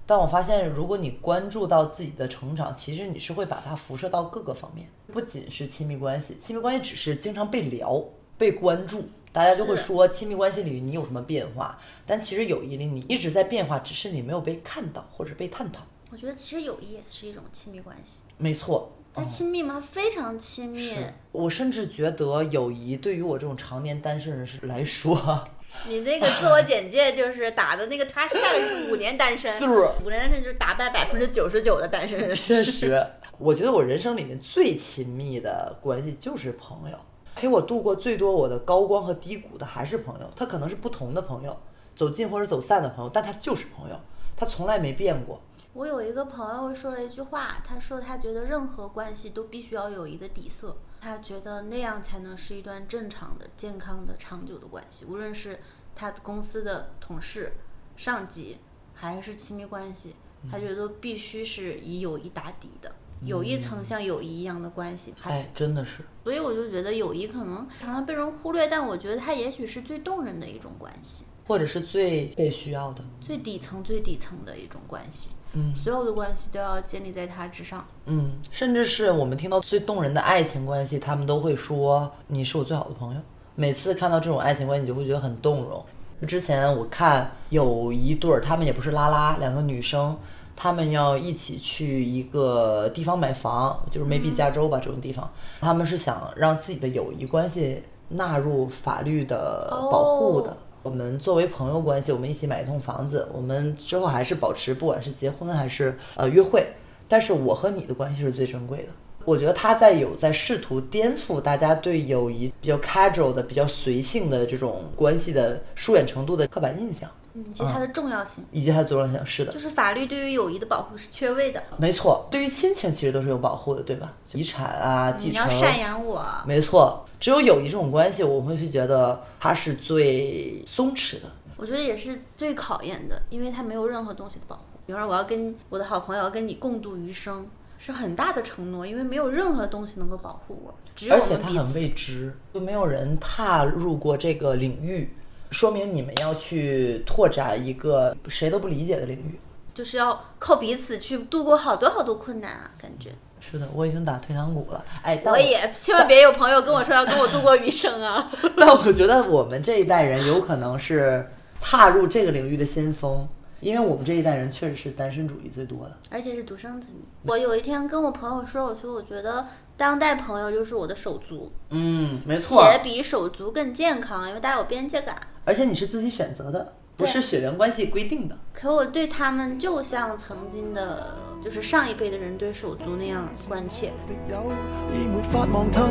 但我发现，如果你关注到自己的成长，其实你是会把它辐射到各个方面，不仅是亲密关系，亲密关系只是经常被聊、被关注，大家就会说亲密关系里你有什么变化，但其实友谊里你一直在变化，只是你没有被看到或者被探讨。我觉得其实友谊也是一种亲密关系，没错，它亲密吗？它非常亲密。我甚至觉得友谊对于我这种常年单身人士来说，[LAUGHS] 你那个自我简介就是打的那个，他是大概是五年单身，是五年单身就是打败百分之九十九的单身人士。确实，[LAUGHS] 我觉得我人生里面最亲密的关系就是朋友，陪我度过最多我的高光和低谷的还是朋友。他可能是不同的朋友，走近或者走散的朋友，但他就是朋友，他从来没变过。我有一个朋友说了一句话，他说他觉得任何关系都必须要有一个底色，他觉得那样才能是一段正常的、健康的、长久的关系，无论是他公司的同事、上级，还是亲密关系，他觉得都必须是以友谊打底的，有一层像友谊一样的关系。还哎，真的是，所以我就觉得友谊可能常常被人忽略，但我觉得它也许是最动人的一种关系，或者是最被需要的。最底层、最底层的一种关系。嗯所有的关系都要建立在它之上。嗯，甚至是我们听到最动人的爱情关系，他们都会说你是我最好的朋友。每次看到这种爱情关系，你就会觉得很动容。之前我看有一对儿，他们也不是拉拉，两个女生，他们要一起去一个地方买房，就是 maybe 加州吧、这种地方，他们是想让自己的友谊关系纳入法律的保护的。哦我们作为朋友关系，我们一起买一栋房子，我们之后还是保持，不管是结婚还是呃约会，但是我和你的关系是最珍贵的。我觉得他在有在试图颠覆大家对友谊比较 casual 的、比较随性的这种关系的疏远程度的刻板印象，嗯，以及它的重要性，以及它的重要性。是的就，是法律对于友谊的保护是缺位的。没错。对于亲情其实都是有保护的，对吧？遗产啊，继承。你要赡养我，没错，只有友谊这种关系，我们会觉得它是最松弛的。我觉得也是最考验的，因为它没有任何东西的保护。比方说，我要跟我的好朋友要跟你共度余生，是很大的承诺，因为没有任何东西能够保护我，只有而且它很。未知，就没有人踏入过这个领域，说明你们要去拓展一个谁都不理解的领域。就是要靠彼此去度过好多好多困难啊，感觉。是的，我已经打退堂鼓了。哎，我也千万别有朋友跟我说要跟我度过余生啊！[LAUGHS] 那我觉得我们这一代人有可能是踏入这个领域的先锋，因为我们这一代人确实是单身主义最多的。而且是独生子女。我有一天跟我朋友说，我说我觉得当代朋友就是我的手足，嗯，没错。且比手足更健康，因为大家有边界感。而且你是自己选择的，不是血缘关系规定的。可我对他们就像曾经的，就是上一辈的人对手足那样关切。亦有已沒法望透，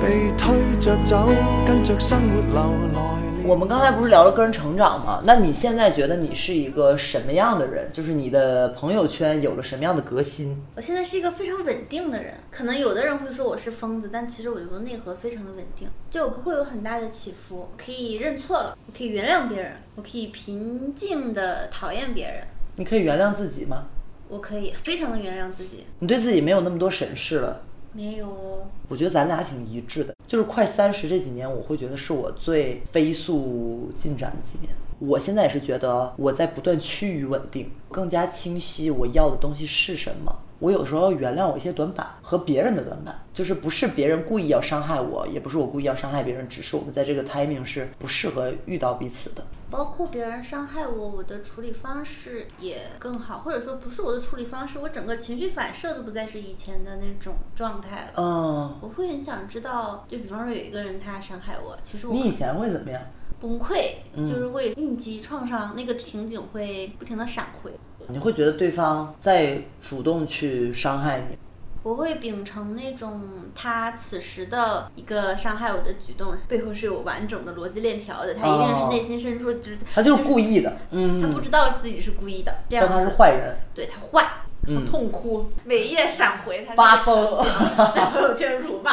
被推着走，跟着生活流來了。我们刚才不是聊了个人成长吗？那你现在觉得你是一个什么样的人？就是你的朋友圈有了什么样的革新？我现在是一个非常稳定的人，可能有的人会说我是疯子，但其实我觉得内核非常的稳定，就我不会有很大的起伏，可以认错了，我可以原谅别人，我可以平静的讨厌别人，你可以原谅自己吗？我可以非常的原谅自己。你对自己没有那么多审视了。没有哦，我觉得咱俩挺一致的，就是快三十这几年，我会觉得是我最飞速进展的几年。我现在也是觉得我在不断趋于稳定，更加清晰我要的东西是什么。我有时候要原谅我一些短板和别人的短板，就是不是别人故意要伤害我，也不是我故意要伤害别人，只是我们在这个 timing 是不适合遇到彼此的。包括别人伤害我，我的处理方式也更好，或者说不是我的处理方式，我整个情绪反射都不再是以前的那种状态了。嗯，我会很想知道，就比方说有一个人他伤害我，其实我你以前会怎么样？崩溃，就是会应激创伤，那个情景会不停的闪回。你会觉得对方在主动去伤害你？我会秉承那种他此时的一个伤害我的举动背后是有完整的逻辑链条的，他一定是内心深处就是他就是故意的，嗯，他不知道自己是故意的，这样但他是坏人，对他坏，嗯痛哭，每夜闪回，他发疯，在朋友圈辱骂。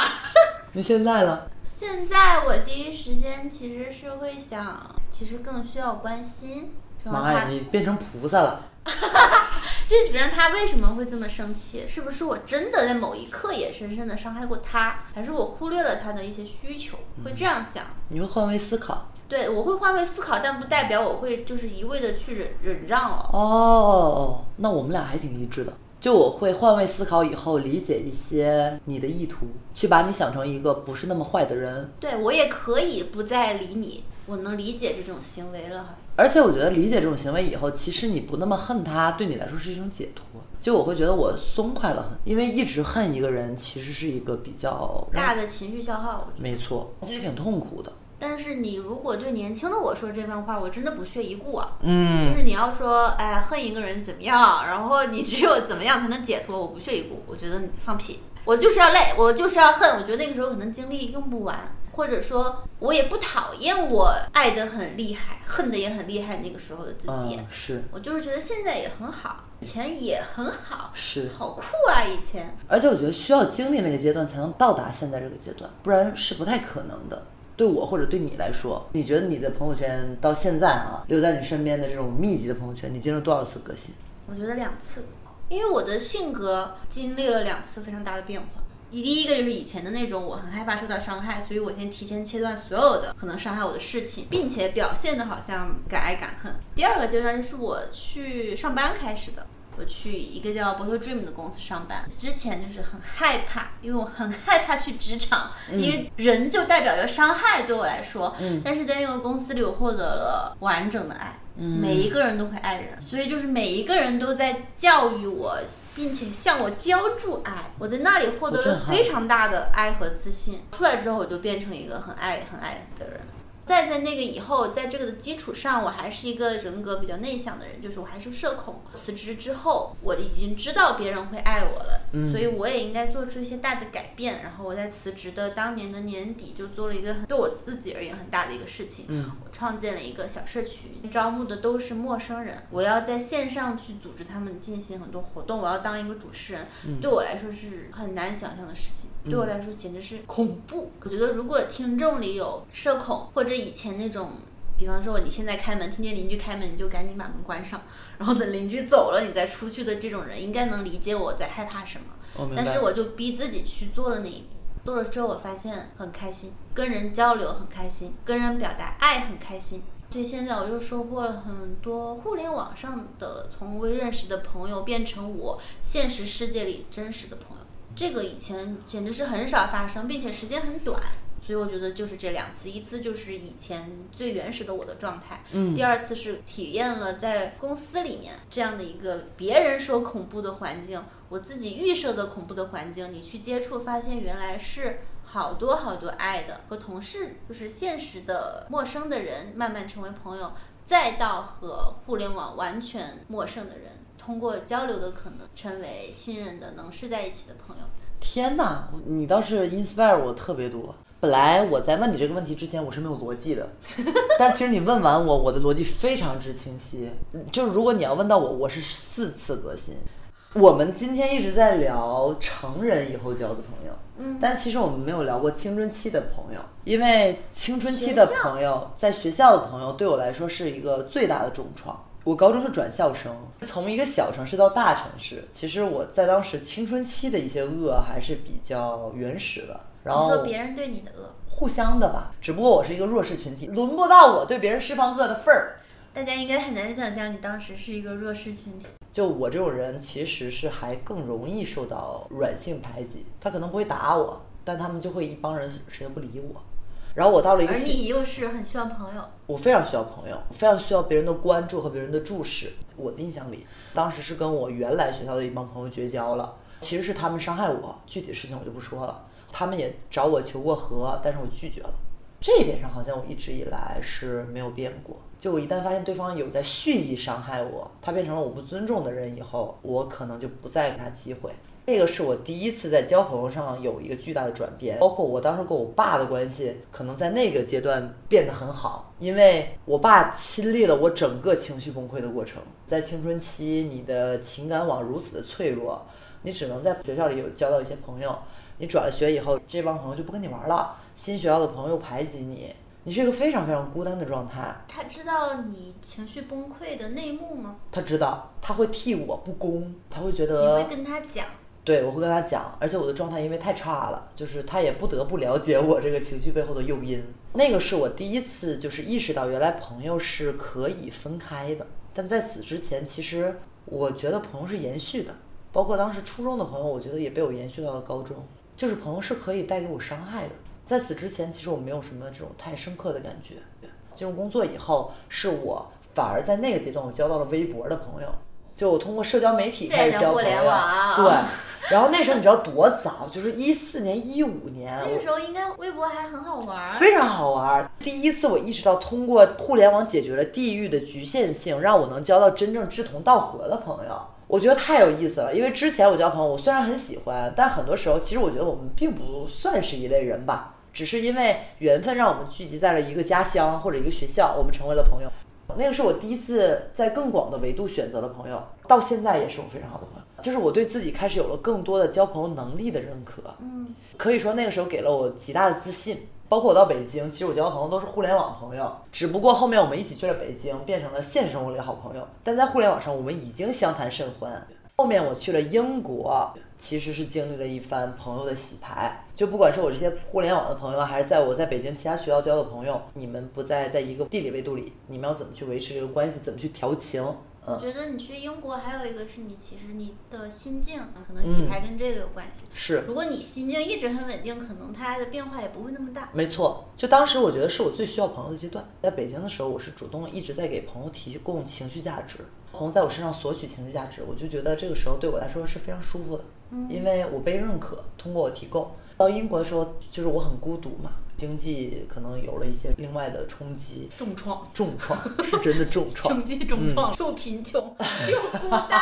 那现在呢？现在我第一时间其实是会想，其实更需要关心。妈呀，你变成菩萨了！就是比方他为什么会这么生气？是不是我真的在某一刻也深深的伤害过他？还是我忽略了他的一些需求？会这样想。你会换位思考。对，我会换位思考，但不代表我会就是一味的去忍忍让哦。哦，那我们俩还挺一致的。就我会换位思考以后，理解一些你的意图，去把你想成一个不是那么坏的人。对我也可以不再理你，我能理解这种行为了。而且我觉得理解这种行为以后，其实你不那么恨他，对你来说是一种解脱。就我会觉得我松快了很，因为一直恨一个人，其实是一个比较大的情绪消耗。没错，其实挺痛苦的。但是你如果对年轻的我说这番话，我真的不屑一顾啊。嗯，就是你要说，哎，恨一个人怎么样？然后你只有怎么样才能解脱？我不屑一顾，我觉得你放屁。我就是要累，我就是要恨。我觉得那个时候可能精力用不完，或者说我也不讨厌我爱的很厉害，恨的也很厉害那个时候的自己。嗯，是我就是觉得现在也很好，以前也很好，是，好酷啊！以前，而且我觉得需要经历那个阶段才能到达现在这个阶段，不然是不太可能的。对我或者对你来说，你觉得你的朋友圈到现在啊，留在你身边的这种密集的朋友圈，你经历了多少次革新？我觉得两次，因为我的性格经历了两次非常大的变化。第一个就是以前的那种，我很害怕受到伤害，所以我先提前切断所有的可能伤害我的事情，并且表现的好像敢爱敢恨。第二个阶段就是我去上班开始的。我去一个叫 Bottle Dream 的公司上班，之前就是很害怕，因为我很害怕去职场，因为人就代表着伤害对我来说。嗯但是在那个公司里，我获得了完整的爱，每一个人都会爱人，所以就是每一个人都在教育我，并且向我浇筑爱。我在那里获得了非常大的爱和自信。出来之后，我就变成了一个很爱很爱的人。再在那个以后，在这个的基础上，我还是一个人格比较内向的人，就是我还是社恐。辞职之后，我已经知道别人会爱我了，所以我也应该做出一些大的改变。然后我在辞职的当年的年底，就做了一个很对我自己而言很大的一个事情，嗯我创建了一个小社群，招募的都是陌生人，我要在线上去组织他们进行很多活动，我要当一个主持人，对我来说是很难想象的事情，对我来说简直是恐怖。我觉得如果听众里有社恐或者以前那种。比方说，你现在开门，听见邻居开门，你就赶紧把门关上，[LAUGHS] 然后等邻居走了，你再出去的这种人，应该能理解我在害怕什么。但是我就逼自己去做了那一步，做了之后我发现很开心，跟人交流很开心，跟人表达爱很开心。所以现在我又收获了很多互联网上的从未认识的朋友，变成我现实世界里真实的朋友。这个以前简直是很少发生，并且时间很短。所以我觉得就是这两次，一次就是以前最原始的我的状态，嗯第二次是体验了在公司里面这样的一个别人说恐怖的环境，我自己预设的恐怖的环境，你去接触，发现原来是好多好多爱的，和同事就是现实的陌生的人慢慢成为朋友，再到和互联网完全陌生的人，通过交流的可能成为信任的能睡在一起的朋友。天哪，你倒是 inspire 我特别多。本来我在问你这个问题之前，我是没有逻辑的，[LAUGHS] 但其实你问完我，我的逻辑非常之清晰。就是如果你要问到我，我是四次革新。我们今天一直在聊成人以后交的朋友，嗯但其实我们没有聊过青春期的朋友，因为青春期的朋友，在学校的朋友对我来说是一个最大的重创。我高中是转校生，从一个小城市到大城市，其实我在当时青春期的一些恶还是比较原始的。然你后说别人对你的恶，互相的吧，只不过我是一个弱势群体，轮不到我对别人释放恶的份儿。大家应该很难想象你当时是一个弱势群体。就我这种人，其实是还更容易受到软性排挤。他可能不会打我，但他们就会一帮人谁都不理我。然后我到了一个而新你又是很需要朋友，我非常需要朋友，非常需要别人的关注和别人的注视。我的印象里，当时是跟我原来学校的一帮朋友绝交了，其实是他们伤害我，具体的事情我就不说了。他们也找我求过和，但是我拒绝了。这一点上好像我一直以来是没有变过。就我一旦发现对方有在蓄意伤害我，他变成了我不尊重的人以后，我可能就不再给他机会。这个是我第一次在交朋友上有一个巨大的转变，包括我当时跟我爸的关系，可能在那个阶段变得很好，因为我爸亲历了我整个情绪崩溃的过程。在青春期，你的情感网如此的脆弱，你只能在学校里有交到一些朋友，你转了学以后，这帮朋友就不跟你玩了，新学校的朋友排挤你，你是一个非常非常孤单的状态。他知道你情绪崩溃的内幕吗？他知道，他会替我不公，他会觉得你会跟他讲，对，我会跟他讲，而且我的状态因为太差了，就是他也不得不了解我这个情绪背后的诱因。那个是我第一次就是意识到，原来朋友是可以分开的。但在此之前，其实我觉得朋友是延续的，包括当时初中的朋友，我觉得也被我延续到了高中。就是朋友是可以带给我伤害的。在此之前，其实我没有什么这种太深刻的感觉。进入工作以后，是我反而在那个阶段，我交到了微博的朋友。就我通过社交媒体开始交朋友，对。[LAUGHS] 然后那时候你知道多早？就是一四年、一五年，那个时候应该微博还很好玩儿。非常好玩儿。第一次我意识到，通过互联网解决了地域的局限性，让我能交到真正志同道合的朋友。我觉得太有意思了，因为之前我交朋友，我虽然很喜欢，但很多时候其实我觉得我们并不算是一类人吧，只是因为缘分让我们聚集在了一个家乡或者一个学校，我们成为了朋友。那个是我第一次在更广的维度选择了朋友，到现在也是我非常好的朋友。就是我对自己开始有了更多的交朋友能力的认可。嗯，可以说那个时候给了我极大的自信。包括我到北京，其实我交的朋友都是互联网朋友，只不过后面我们一起去了北京，变成了现实生活里的好朋友。但在互联网上，我们已经相谈甚欢。后面我去了英国，其实是经历了一番朋友的洗牌。就不管是我这些互联网的朋友，还是在我在北京其他学校交的朋友，你们不再在一个地理维度里，你们要怎么去维持这个关系，怎么去调情？嗯，我觉得你去英国还有一个是你其实你的心境，可能洗牌跟这个有关系。是如果你心境一直很稳定，可能它的变化也不会那么大。没错，就当时我觉得是我最需要朋友的阶段。在北京的时候，我是主动一直在给朋友提供情绪价值，朋友在我身上索取情绪价值，我就觉得这个时候对我来说是非常舒服的，因为我被认可，通过我提供。到英国的时候，就是我很孤独嘛，经济可能有了一些另外的冲击，重创，重创是真的重创 [LAUGHS] 经，济重创，又贫穷 [LAUGHS] 又孤单。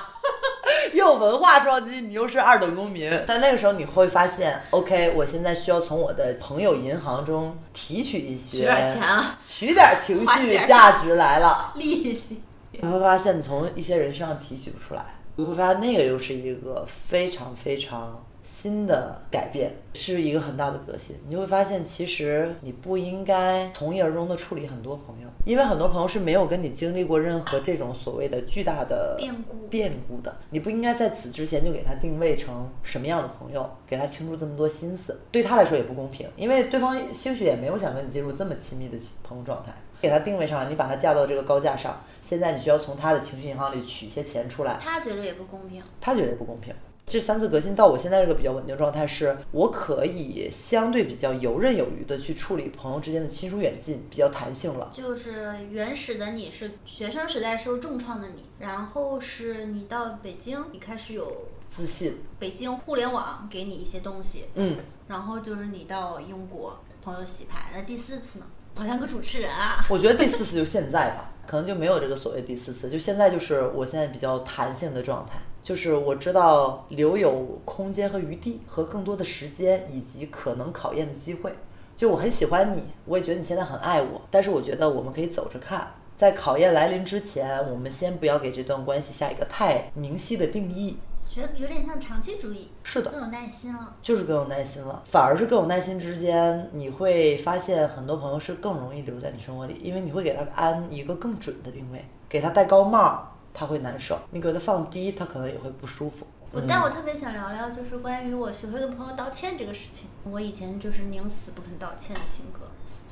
[LAUGHS] 又文化撞击，你又是二等公民。但那个时候你会发现，OK，我现在需要从我的朋友银行中提取一些，取点钱啊，取点情绪点价值来了。利息。你会发现，你从一些人身上提取不出来，你会发现那个又是一个非常非常新的改变，是一个很大的革新。你就会发现，其实你不应该从一而终的处理很多朋友，因为很多朋友是没有跟你经历过任何这种所谓的巨大的变故变故的。你不应该在此之前就给他定位成什么样的朋友，给他倾注这么多心思，对他来说也不公平，因为对方兴许也没有想跟你进入这么亲密的朋友状态。给他定位上来，你把他架到这个高架上，现在你需要从他的情绪银行里取一些钱出来，他觉得也不公平。他觉得不公平。这三次革新到我现在这个比较稳定状态是，我可以相对比较游刃有余的去处理朋友之间的亲疏远近，比较弹性了。就是原始的你是学生时代受重创的你，然后是你到北京，你开始有自信，北京互联网给你一些东西，嗯，然后就是你到英国朋友洗牌，那第四次呢？好像个主持人啊，我觉得第四次就现在吧，可能就没有这个所谓第四次，就现在就是我现在比较弹性的状态。就是我知道留有空间和余地，和更多的时间以及可能考验的机会。就我很喜欢你，我也觉得你现在很爱我，但是我觉得我们可以走着看，在考验来临之前，我们先不要给这段关系下一个太明晰的定义。觉得有点像长期主义，是的，更有耐心了。就是更有耐心了，反而是更有耐心之间，你会发现很多朋友是更容易留在你生活里，因为你会给他安一个更准的定位，给他戴高帽，他会难受；你给他放低，他可能也会不舒服。我但我特别想聊聊，就是关于我学会跟朋友道歉这个事情。我以前就是宁死不肯道歉的性格，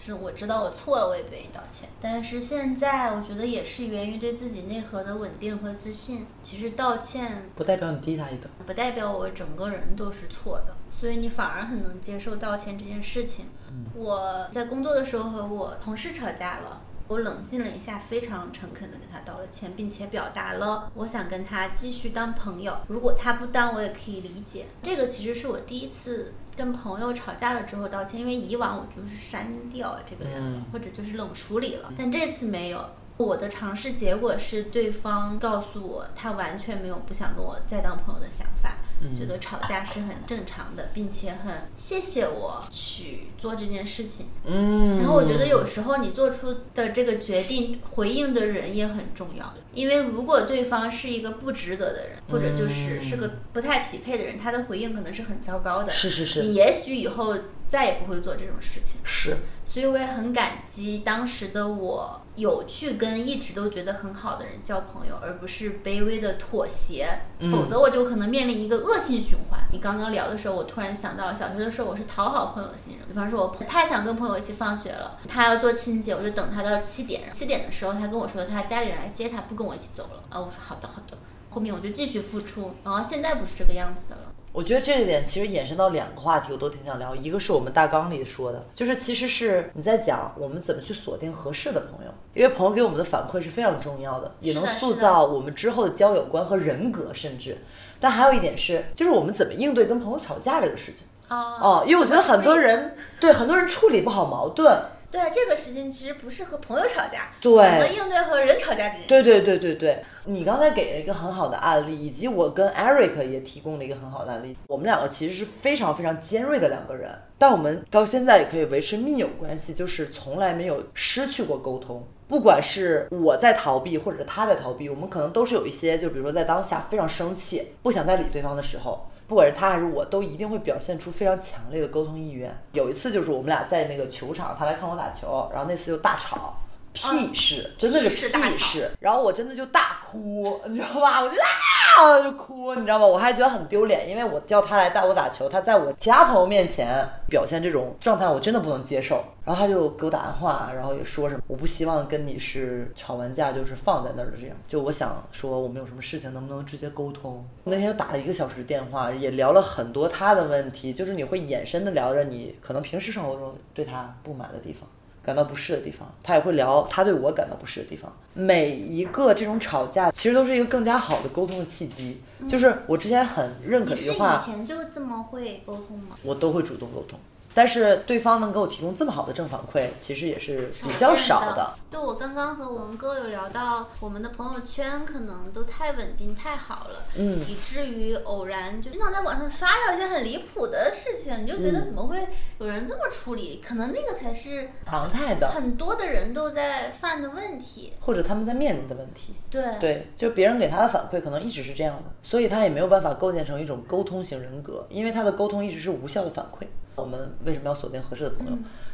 是我知道我错了，我也不愿意道歉。但是现在我觉得也是源于对自己内核的稳定和自信。其实道歉不代表你低他一等，不代表我整个人都是错的，所以你反而很能接受道歉这件事情。我在工作的时候和我同事吵架了。我冷静了一下，非常诚恳地跟他道了歉，并且表达了我想跟他继续当朋友。如果他不当，我也可以理解。这个其实是我第一次跟朋友吵架了之后道歉，因为以往我就是删掉了这个人，嗯或者就是冷处理了，但这次没有。我的尝试结果是，对方告诉我他完全没有不想跟我再当朋友的想法，觉得吵架是很正常的，并且很谢谢我去做这件事情。嗯，然后我觉得有时候你做出的这个决定，回应的人也很重要。因为如果对方是一个不值得的人，或者就是是个不太匹配的人，他的回应可能是很糟糕的。是是是你也许以后再也不会做这种事情。是，所以我也很感激当时的我有去跟一直都觉得很好的人交朋友，而不是卑微的妥协，嗯否则我就可能面临一个恶性循环。你刚刚聊的时候，我突然想到，小学的时候我是讨好朋友型人，比方说我太想跟朋友一起放学了，他要做清洁，我就等他到七点，七点的时候他跟我说他家里人来接他，不跟我一起走了，啊，我说好的好的，后面我就继续付出，然后现在不是这个样子的了。我觉得这一点其实延伸到两个话题，我都挺想聊。一个是我们大纲里说的，就是其实是你在讲我们怎么去锁定合适的朋友，因为朋友给我们的反馈是非常重要的，也能塑造我们之后的交友观和人格，甚至。但还有一点是，就是我们怎么应对跟朋友吵架这个事情。哦哦，因为我觉得很多人对很多人处理不好矛盾，对这个事情其实不是和朋友吵架，对我们应对和人吵架这件事。对对对对对，你刚才给了一个很好的案例，以及我跟 Eric 也提供了一个很好的案例。我们两个其实是非常非常尖锐的两个人，但我们到现在也可以维持密友关系，就是从来没有失去过沟通。不管是我在逃避，或者是他在逃避，我们可能都是有一些，就比如说在当下非常生气，不想再理对方的时候，不管是他还是我，都一定会表现出非常强烈的沟通意愿。有一次就是我们俩在那个球场，他来看我打球，然后那次就大吵。屁事，真的是屁事。然后我真的就大哭，你知道吧？[LAUGHS] 我就啊就哭，你知道吧？我还觉得很丢脸，因为我叫他来带我打球，他在我其他朋友面前表现这种状态，我真的不能接受。然后他就给我打电话，然后也说什么，我不希望跟你是吵完架就是放在那儿的这样。就我想说，我们有什么事情能不能直接沟通？[LAUGHS] 那天就打了一个小时电话，也聊了很多他的问题，就是你会延伸的聊着你可能平时生活中对他不满的地方。感到不适的地方，他也会聊他对我感到不适的地方。每一个这种吵架，其实都是一个更加好的沟通的契机。就是我之前很认可一句话，以前就这么会沟通吗？我都会主动沟通。但是对方能给我提供这么好的正反馈，其实也是比较少的的。。就我刚刚和文哥有聊到，我们的朋友圈可能都太稳定、太好了，嗯以至于偶然就经常在网上刷到一些很离谱的事情，你就觉得嗯怎么会有人这么处理？可能那个才是常态的，很多的人都在犯的问题。或者他们在面临的问题。对，对，就别人给他的反馈可能一直是这样的，所以他也没有办法构建成一种沟通型人格，因为他的沟通一直是无效的反馈。我们为什么要锁定合适的朋友？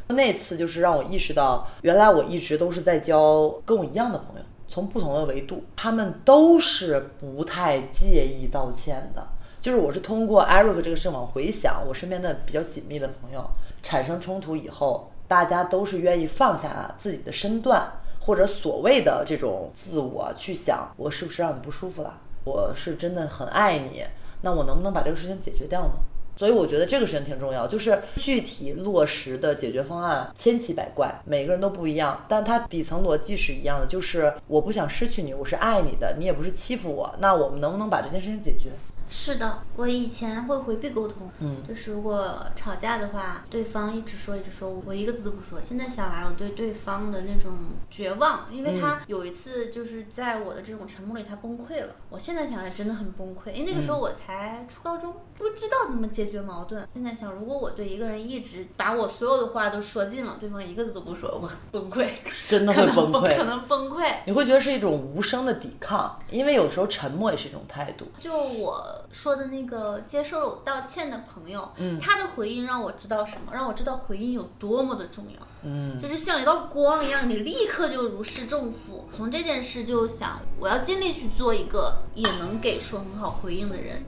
那次就是让我意识到，原来我一直都是在交跟我一样的朋友，从不同的维度，他们都是不太介意道歉的。就是我是通过 Eric 这个事往回想，我身边的比较紧密的朋友产生冲突以后，大家都是愿意放下自己的身段，或者所谓的这种自我去想，我是不是让你不舒服了？我是真的很爱你，那我能不能把这个事情解决掉呢？所以我觉得这个事情挺重要，就是具体落实的解决方案千奇百怪，每个人都不一样，但它底层逻辑是一样的，就是我不想失去你，我是爱你的，你也不是欺负我，那我们能不能把这件事情解决？是的，我以前会回避沟通，嗯就是如果吵架的话，对方一直说一直说，我一个字都不说。现在想来，我对对方的那种绝望，因为他有一次就是在我的这种沉默里，他崩溃了。我现在想来真的很崩溃，因为那个时候我才初高中，不知道怎么解决矛盾。现在想，如果我对一个人一直把我所有的话都说尽了，对方一个字都不说，我 [LAUGHS] 崩溃，真的会崩溃可能崩溃。你会觉得是一种无声的抵抗，因为有时候沉默也是一种态度。就我说的那个接受了我道歉的朋友，嗯他的回应让我知道什么？让我知道回应有多么的重要。嗯，就是像一道光一样，你立刻就如释重负。从这件事就想，我要尽力去做一个也能给出很好回应的人。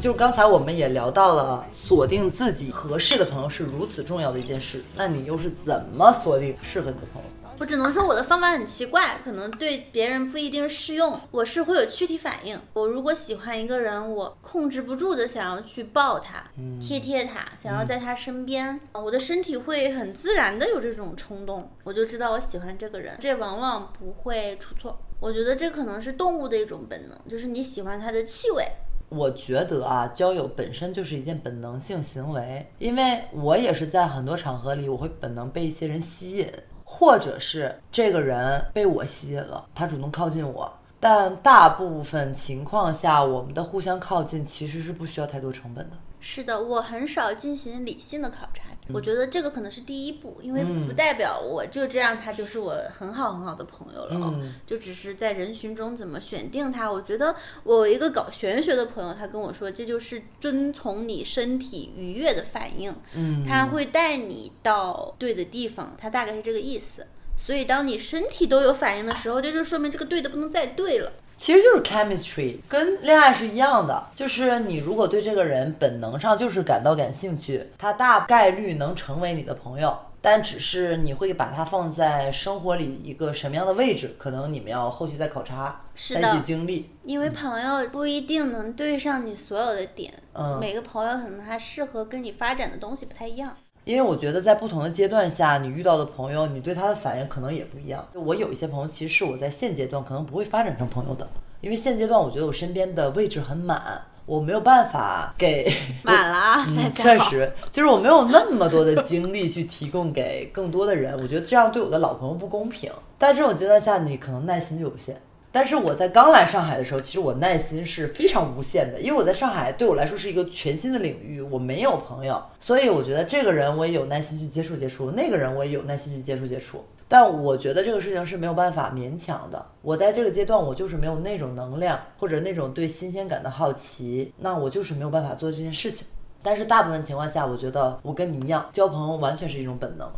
就刚才我们也聊到了锁定自己合适的朋友是如此重要的一件事，那你又是怎么锁定适合你的朋友？我只能说我的方法很奇怪，可能对别人不一定适用。我是会有躯体反应，我如果喜欢一个人，我控制不住的想要去抱他，贴贴他，想要在他身边，我的身体会很自然的有这种冲动，我就知道我喜欢这个人，这往往不会出错。我觉得这可能是动物的一种本能，就是你喜欢它的气味。我觉得啊，交友本身就是一件本能性行为，因为我也是在很多场合里，我会本能被一些人吸引，或者是这个人被我吸引了，他主动靠近我。但大部分情况下，我们的互相靠近其实是不需要太多成本的。是的，我很少进行理性的考察，我觉得这个可能是第一步，因为嗯不代表我就这样，他就是我很好很好的朋友了哦，嗯就只是在人群中怎么选定他。我觉得我有一个搞玄学的朋友，他跟我说，这就是遵从你身体愉悦的反应，嗯他会带你到对的地方，他大概是这个意思。所以，当你身体都有反应的时候，这就说明这个对的不能再对了。其实就是 chemistry，跟恋爱是一样的，就是你如果对这个人本能上就是感到感兴趣，他大概率能成为你的朋友，但只是你会把他放在生活里一个什么样的位置，可能你们要后续再考察，是的再一起经历。因为朋友不一定能对上你所有的点，嗯每个朋友可能他适合跟你发展的东西不太一样。因为我觉得在不同的阶段下，你遇到的朋友，你对他的反应可能也不一样。我有一些朋友，其实是我在现阶段可能不会发展成朋友的，因为现阶段我觉得我身边的位置很满，我没有办法给 [LAUGHS] 满了啊，[LAUGHS] 嗯，确实，就是我没有那么多的精力去提供给更多的人，我觉得这样对我的老朋友不公平。在这种阶段下，你可能耐心就有限。但是我在刚来上海的时候，其实我耐心是非常无限的，因为我在上海对我来说是一个全新的领域，我没有朋友，所以我觉得这个人我也有耐心去接触接触，那个人我也有耐心去接触接触。但我觉得这个事情是没有办法勉强的。我在这个阶段，我就是没有那种能量或者那种对新鲜感的好奇，那我就是没有办法做这件事情。但是大部分情况下，我觉得我跟你一样，交朋友完全是一种本能。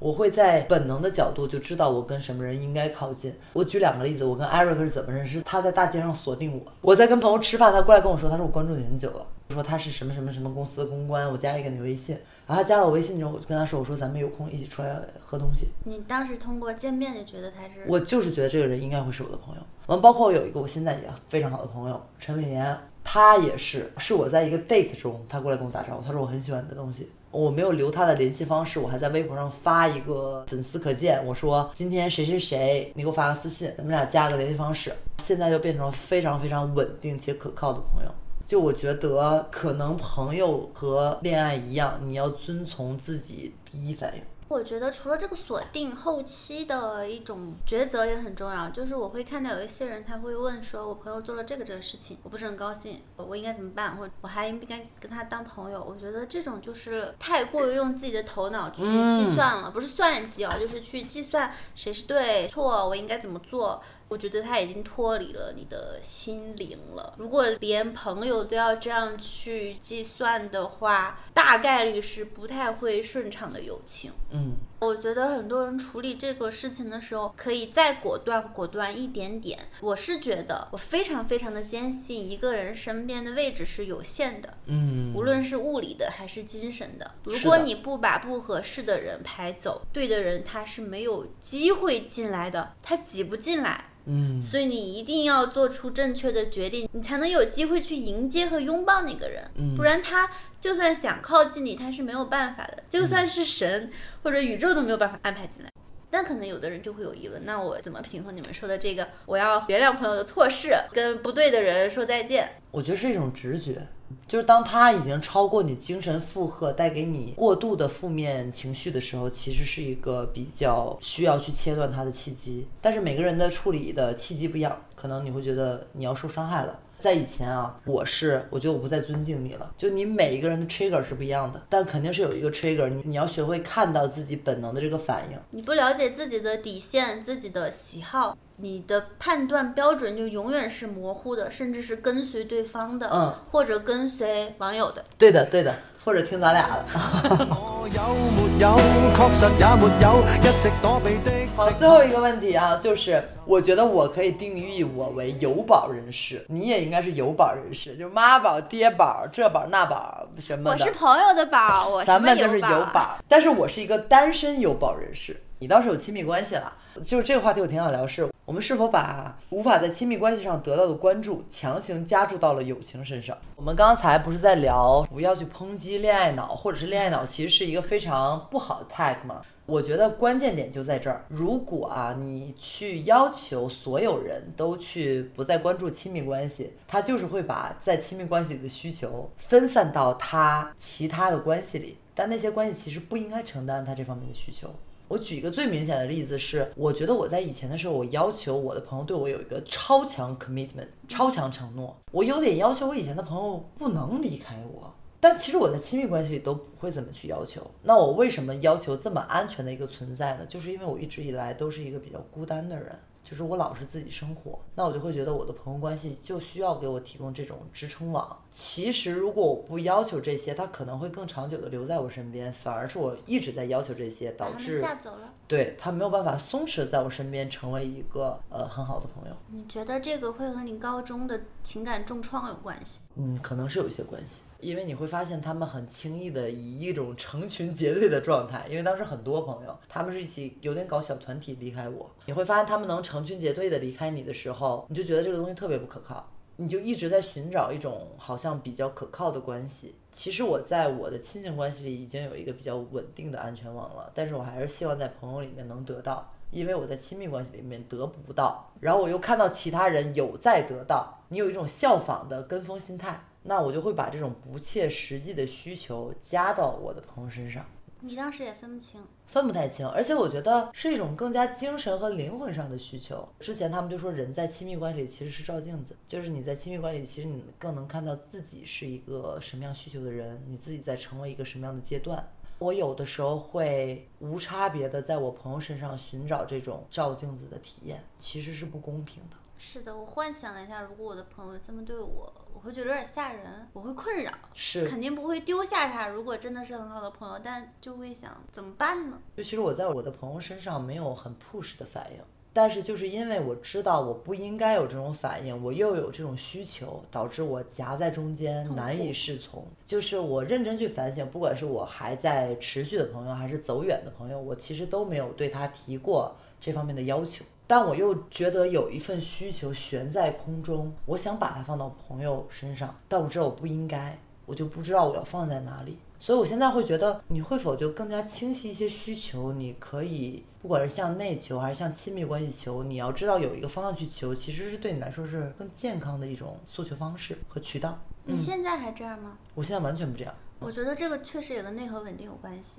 我会在本能的角度就知道我跟什么人应该靠近。我举两个例子，我跟 Eric 是怎么认识？他在大街上锁定我，我在跟朋友吃饭，他过来跟我说，他说我关注你很久了，说他是什么什么什么公司的公关，我加一个你微信。然后他加了我微信之后，我就跟他说，我说咱们有空一起出来喝东西。你当时通过见面就觉得他是我就是觉得这个人应该会是我的朋友。完，包括我有一个我现在也非常好的朋友陈伟岩，他也是，是我在一个 date 中，他过来跟我打招呼，他说我很喜欢你的东西。我没有留他的联系方式，我还在微博上发一个粉丝可见，我说今天谁谁谁，你给我发个私信，咱们俩加个联系方式。现在就变成了非常非常稳定且可靠的朋友。就我觉得，可能朋友和恋爱一样，你要遵从自己第一反应。我觉得除了这个锁定，后期的一种抉择也很重要。就是我会看到有一些人，他会问说：“我朋友做了这个这个事情，我不是很高兴，我应该怎么办？或者我还应不应该跟他当朋友？”我觉得这种就是太过于用自己的头脑去计算了，不是算计哦，就是去计算谁是对错，我应该怎么做。我觉得他已经脱离了你的心灵了。如果连朋友都要这样去计算的话，大概率是不太会顺畅的友情。嗯，我觉得很多人处理这个事情的时候，可以再果断果断一点点。我是觉得，我非常非常的坚信，一个人身边的位置是有限的，嗯，无论是物理的还是精神的。如果你不把不合适的人排走，对的人他是没有机会进来的，他挤不进来。嗯，所以你一定要做出正确的决定，你才能有机会去迎接和拥抱那个人。嗯不然他就算想靠近你，他是没有办法的。就算是神或者宇宙都没有办法安排进来。但可能有的人就会有疑问，那我怎么平衡你们说的这个我要原谅朋友的错事，跟不对的人说再见？我觉得是一种直觉，就是当他已经超过你精神负荷，带给你过度的负面情绪的时候，其实是一个比较需要去切断它的契机。但是每个人的处理的契机不一样，可能你会觉得你要受伤害了。在以前啊，我是我觉得我不再尊敬你了。就你每一个人的 trigger 是不一样的，但肯定是有一个 trigger，你你要学会看到自己本能的这个反应。你不了解自己的底线、自己的喜好，你的判断标准就永远是模糊的，甚至是跟随对方的，嗯，或者跟随网友的。对的，对的，或者听咱俩的。我有沒有，確實也沒有，一直躲避的。好，最后一个问题啊，就是我觉得我可以定义我为有宝人士，你也应该是有宝人士，就妈宝、爹宝、这宝那宝什么的。我是朋友的宝，我咱们就是有有寶，但是我是一个单身有宝人士。你倒是有亲密关系了，就是这个话题我挺想聊是，我们是否把无法在亲密关系上得到的关注强行加注到了友情身上？我们刚才不是在聊不要去抨击恋爱脑，或者是恋爱脑其实是一个非常不好的 tag 吗？我觉得关键点就在这儿。如果啊，你去要求所有人都去不再关注亲密关系，他就是会把在亲密关系里的需求分散到他其他的关系里，但那些关系其实不应该承担他这方面的需求。我举一个最明显的例子是，我觉得我在以前的时候，我要求我的朋友对我有一个超强 commitment，超强承诺，我有点要求我以前的朋友不能离开我。但其实我在亲密关系里都不会怎么去要求。那我为什么要求这么安全的一个存在呢？就是因为我一直以来都是一个比较孤单的人，就是我老是自己生活，那我就会觉得我的朋友关系就需要给我提供这种支撑网。其实如果我不要求这些，他可能会更长久的留在我身边，反而是我一直在要求这些，導把他們致嚇走了。对他没有办法松弛地在我身边成为一个呃很好的朋友。你觉得这个会和你高中的情感重创有关系？嗯，可能是有一些關係，因为你会发现他们很轻易的以一种成群结队的状态，因为当时很多朋友，他们是一起有点搞小团体离开我，你会发现他们能成群结队的离开你的时候，你就觉得这个东西特别不可靠，你就一直在寻找一种好像比较可靠的关系。其实我在我的亲情关系里已经有一个比较稳定的安全网了，但是我还是希望在朋友里面能得到，因为我在亲密关系里面得不到，然后我又看到其他人有在得到，你有一种效仿的跟风心态，那我就会把这种不切实际的需求加到我的朋友身上。你当时也分不清。分不太清，而且我觉得是一种更加精神和灵魂上的需求。之前他们就说，人在亲密关系里其实是照镜子，就是你在亲密关系里，其实你更能看到自己是一个什么样需求的人，你自己在成为一个什么样的阶段。我有的时候会无差别的在我朋友身上寻找这种照镜子的体验，其实是不公平的。是的，我幻想了一下，如果我的朋友这么对我，我会觉得有点吓人，我会困扰。是，肯定不会丢下他。如果真的是很好的朋友，但就会想怎么办呢？就其实我在我的朋友身上没有很 push 的反应，但是就是因为我知道我不应该有这种反应，我又有这种需求，导致我夹在中间难以适从。就是我认真去反省，不管是我还在持续的朋友，还是走远的朋友，我其实都没有对他提过这方面的要求。但我又觉得有一份需求悬在空中，我想把它放到朋友身上，但我知道我不应该，我就不知道我要放在哪里。所以我现在会觉得，你会否就更加清晰一些需求？你可以，不管是向内求还是向亲密关系求，你要知道有一个方向去求，其实是对你来说是更健康的一种诉求方式和渠道。你现在还这样吗？我现在完全不这样。我觉得这个确实也跟内核稳定有關係。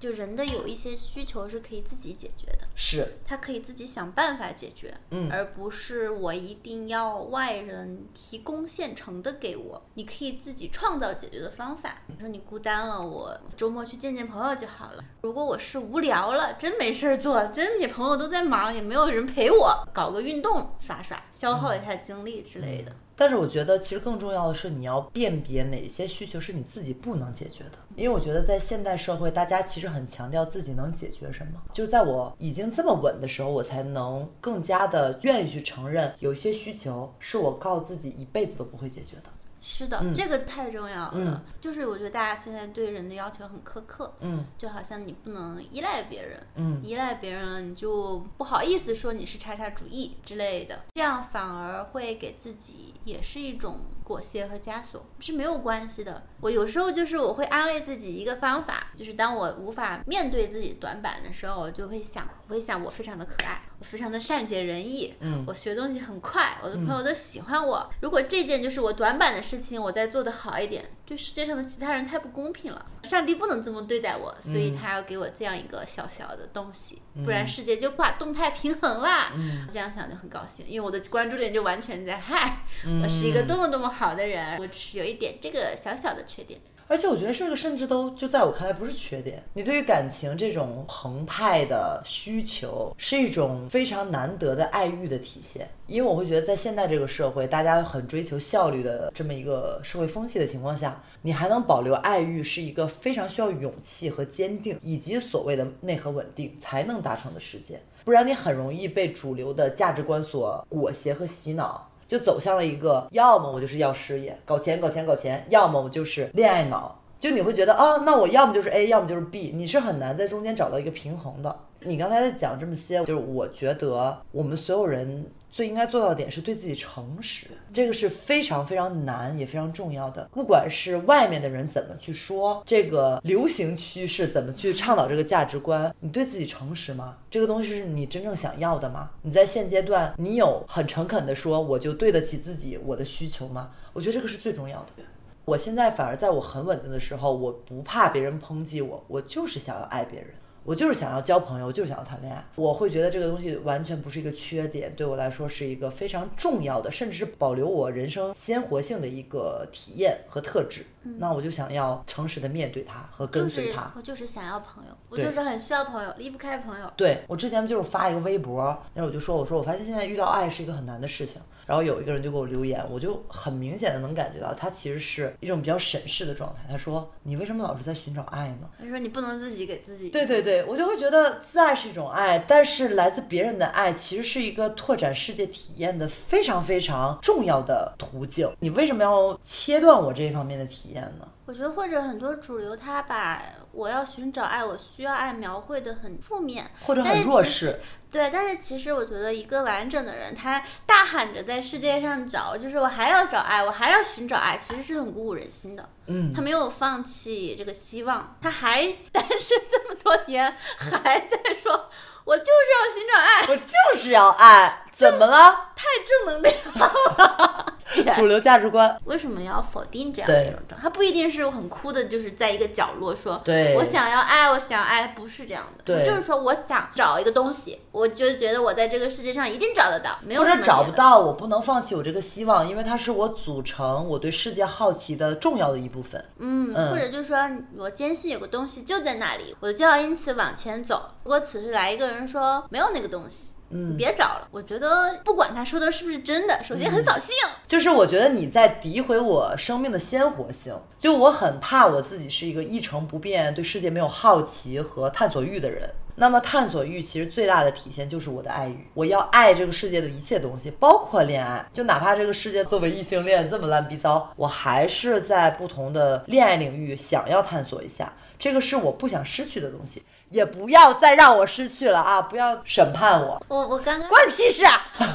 就人的有一些需求是可以自己解决的，是，他可以自己想办法解决，嗯，而不是我一定要外人提供现成的给我，你可以自己创造解决的方法。比如说你孤单了，我周末去见见朋友就好了。如果我是无聊了，真没事儿做，真你朋友都在忙，也没有人陪我，搞个运动耍耍，消耗一下精力之类的。嗯但是我觉得，其实更重要的是，你要辨别哪些需求是你自己不能解决的。因为我觉得，在现代社会，大家其实很强调自己能解决什么。就在我已经这么稳的时候，我才能更加的愿意去承认，有些需求是我告自己一辈子都不会解决的。是的，嗯、這個太重要了。嗯、就是我觉得大家现在对人的要求很苛刻。嗯，就好像你不能依赖别人。嗯，依赖别人你就不好意思说你是叉叉主义之类的，这样反而会给自己也是一種裹挟和枷锁是没有关系的。我有时候就是我会安慰自己一个方法，就是当我无法面对自己短板的时候，我就会想，我会想我非常的可爱，我非常的善解人意，嗯我学东西很快，我的朋友都喜欢我。如果这件就是我短板的事情，我再做得好一点，对世界上的其他人太不公平了。上帝不能这么对待我，所以他要给我这样一个小小的东西，不然世界就不动态平衡啦。嗯这样想就很高兴，因为我的关注点就完全在 [LAUGHS] 嗨，嗯我是一个多么多么好的人，我只是有一点这个小小的缺点。而且我觉得这个甚至都就在我看来不是缺点。你对于感情这种澎湃的需求，是一种非常难得的爱欲的体现。因为我会觉得，在现在这个社会，大家很追求效率的这么一个社会风气的情况下，你还能保留爱欲，是一个非常需要勇气和坚定，以及所谓的内核稳定才能达成的事件。不然你很容易被主流的价值观所裹挟和洗脑。就走向了一个，要么我就是要事业，搞钱搞钱搞钱，要么我就是恋爱脑。就你会觉得啊，那我要么就是 A，要么就是 B，你是很难在中间找到一个平衡的。你刚才在讲这么些，就是我觉得我们所有人最应该做到的点是对自己诚实，这个是非常非常难也非常重要的。不管是外面的人怎么去说，这个流行趋势怎么去倡导这个价值观，你对自己诚实吗？这个东西是你真正想要的吗？你在现阶段，你有很诚恳的说，我就对得起自己我的需求吗？我觉得这个是最重要的。我现在反而在我很稳定的时候，我不怕别人抨击我，我就是想要爱别人，我就是想要交朋友，我就是想要谈恋爱。我会觉得这个东西完全不是一个缺点，对我来说是一个非常重要的，甚至是保留我人生鲜活性的一个体验和特质。那我就想要诚实的面对它和跟就是随它。我就是想要朋友，我就是很需要朋友，离不开朋友。对我之前就是发一个微博，那我就说我说我发现现在遇到爱是一个很难的事情，然后有一个人就给我留言，我就很明显的能感觉到他其实是一种比较审视的状态。他说你为什么老是在寻找爱呢？他说你不能自己给自己。对对对，我就会觉得自爱是一种爱，但是来自别人的爱其实是一个拓展世界体验的非常非常重要的途径。你为什么要切断我这一方面的体验呢？我觉得或者很多主流他把我要寻找爱，我需要爱描绘的很负面，或者很弱势，对，但是其实我觉得一个完整的人，他大喊着在世界上找，就是我还要找爱，我还要寻找爱，其实是很鼓舞人心的。嗯他没有放弃这个希望，他还单身这么多年，还在说，我就是要寻找爱，我就是要爱，怎么了？太正能量了。主流价值观。为什么要否定这样的一种状态？他不一定是很哭的，就是在一个角落说，对我想要爱，我想要爱，不是这样的。对就是说我想找一个东西，我就觉得我在这个世界上一定找得到，没有或者什么。找不到，我不能放弃我这个希望，因为它是我组成我对世界好奇的重要的一部分。嗯，嗯或者就是说我坚信有个东西就在那里，我就要因此往前走。如果此时来一个人说没有那个东西，嗯别找了，我觉得不管他说的是不是真的，首先很扫兴。就是我觉得你在诋毁我生命的鲜活性，就我很怕我自己是一个一成不变、对世界没有好奇和探索欲的人。那么探索欲其实最大的体现就是我的爱欲，我要爱这个世界的一切东西，包括恋爱。就哪怕这个世界作为异性恋这么烂逼糟，我还是在不同的恋爱领域想要探索一下，这个是我不想失去的东西，也不要再让我失去了啊！不要审判我，我我刚刚关你屁事啊！[LAUGHS]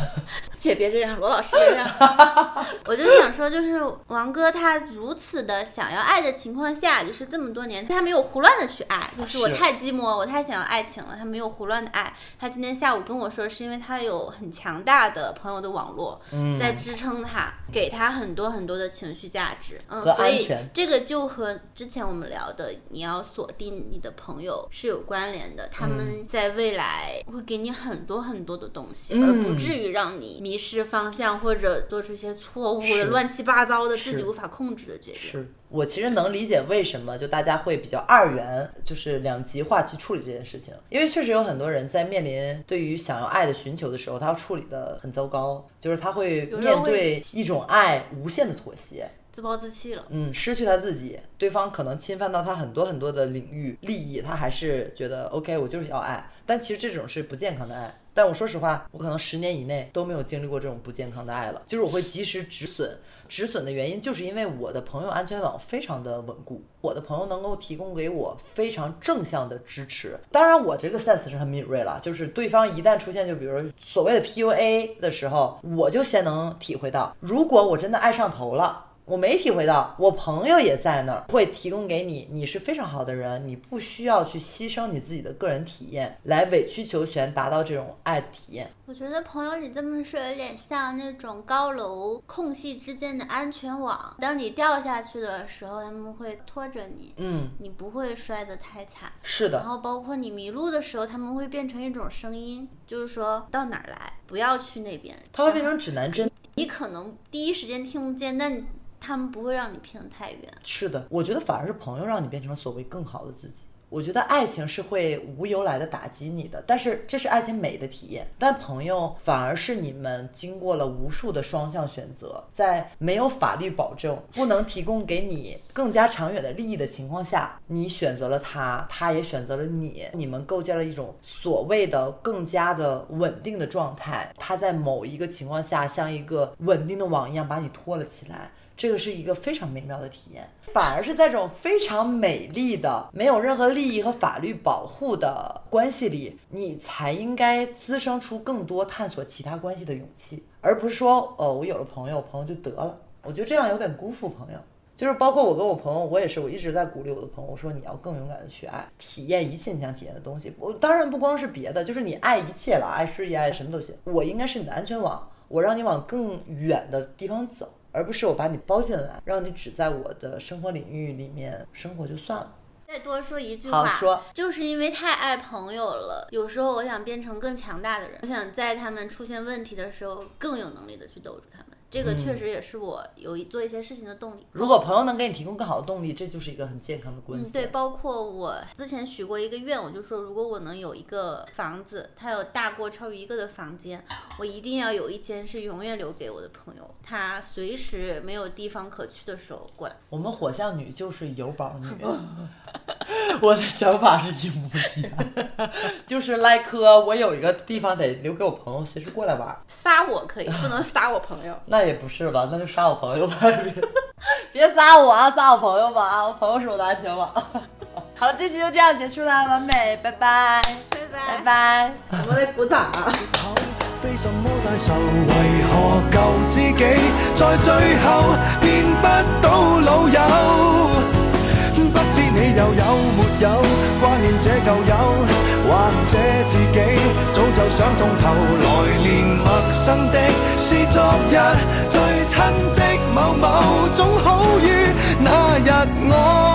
姐别这样，罗老师别这样。[LAUGHS] 我就想说，就是王哥他如此的想要爱的情况下，就是这么多年他没有胡乱的去爱，就是我太寂寞，我太想要爱情了，他没有胡乱的爱。他今天下午跟我说，是因为他有很强大的朋友的网络、嗯在支撑他，给他很多很多的情绪价值，嗯，所以这个就和之前我们聊的你要锁定你的朋友是有关联的，他们在未来会给你很多很多的东西，而不嗯至于让你迷失方向或者做出一些错误的、乱七八糟的、自己无法控制的决定。是。我其实能理解为什么就大家会比较二元，就是两极化去处理这件事情，因为确实有很多人在面临对于想要爱的寻求的时候，他要处理的很糟糕，就是他会面对一种爱无限的妥协。自暴自弃了。嗯，失去他自己，对方可能侵犯到他很多很多的领域利益，他还是觉得 OK，我就是要爱，但其实这种是不健康的爱。但我说实话，我可能十年以内都没有经历过这种不健康的爱了。就是我会及时止损，止损的原因就是因为我的朋友安全网非常的稳固，我的朋友能够提供给我非常正向的支持。当然，我这个 sense 是很敏锐了，就是对方一旦出现就比如所谓的 PUA 的时候，我就先能体会到，如果我真的爱上头了。我没体会到，我朋友也在那儿，会提供给你，你是非常好的人，你不需要去牺牲你自己的个人体验来委曲求全，达到这种爱的体验。我觉得朋友，你这么说有点像那种高楼空隙之间的安全网，当你掉下去的时候，他们会拖着你，嗯，你不会摔得太惨。是的然，后包括你迷路的时候，他们会变成一种声音，就是说到哪儿来，不要去那边。它会变成指南针。你可能第一时间听不见，但他们不会让你偏得太远。是的，我觉得反而是朋友让你变成了所谓更好的自己。我觉得爱情是会无由来的打击你的，但是这是爱情美的体验。但朋友反而是你们经过了无数的双向选择，在没有法律保证、不能提供给你更加长远的利益的情况下，你选择了他，他也选择了你，你们构建了一种所谓的更加的稳定的状态。他在某一个情况下，像一个稳定的网一样把你托了起来。这个是一个非常美妙的体验，反而是在这种非常美丽的、没有任何利益和法律保护的关系里，你才应该滋生出更多探索其他关系的勇气，而不是说，哦，我有了朋友，朋友就得了。我觉得这样有点辜负朋友。就是包括我跟我朋友，我也是，我一直在鼓励我的朋友，我说你要更勇敢的去爱，体验一切你想体验的东西。我当然不光是别的，就是你爱一切了，爱事业，爱什么都行。我应该是你的安全网，我让你往更远的地方走。而不是我把你包进来，让你只在我的生活领域里面生活就算了。再多说一句话，好说，就是因为太爱朋友了，有时候我想变成更强大的人，我想在他们出现问题的时候更有能力的去兜住他们。这个确实也是我有一做一些事情的动力。如果朋友能给你提供更好的动力，这就是一个很健康的关系。嗯，对，包括我之前许过一个愿，我就说如果我能有一个房子，它有大过超于一个的房间，我一定要有一间是永远留给我的朋友，他随时没有地方可去的时候过来。我们火象女就是有宝女，[LAUGHS] 我的想法是一模一样，就是赖科，我有一个地方得留给我朋友，随时过来玩。撒我可以，不能撒我朋友。[LAUGHS] 那也不是吧，那就杀我朋友吧，别别杀我啊，杀我朋友吧啊，我朋友是我的安全网。[LAUGHS] 好了，这期就这样结束了，完美，拜拜，拜拜拜拜。我们来鼓掌啊！非什麼大仇，為何舊知己在最後變不到老友？你又有没有挂念这旧友或者自己早就想通透来年陌生的是昨日最亲的某某总好于那日我。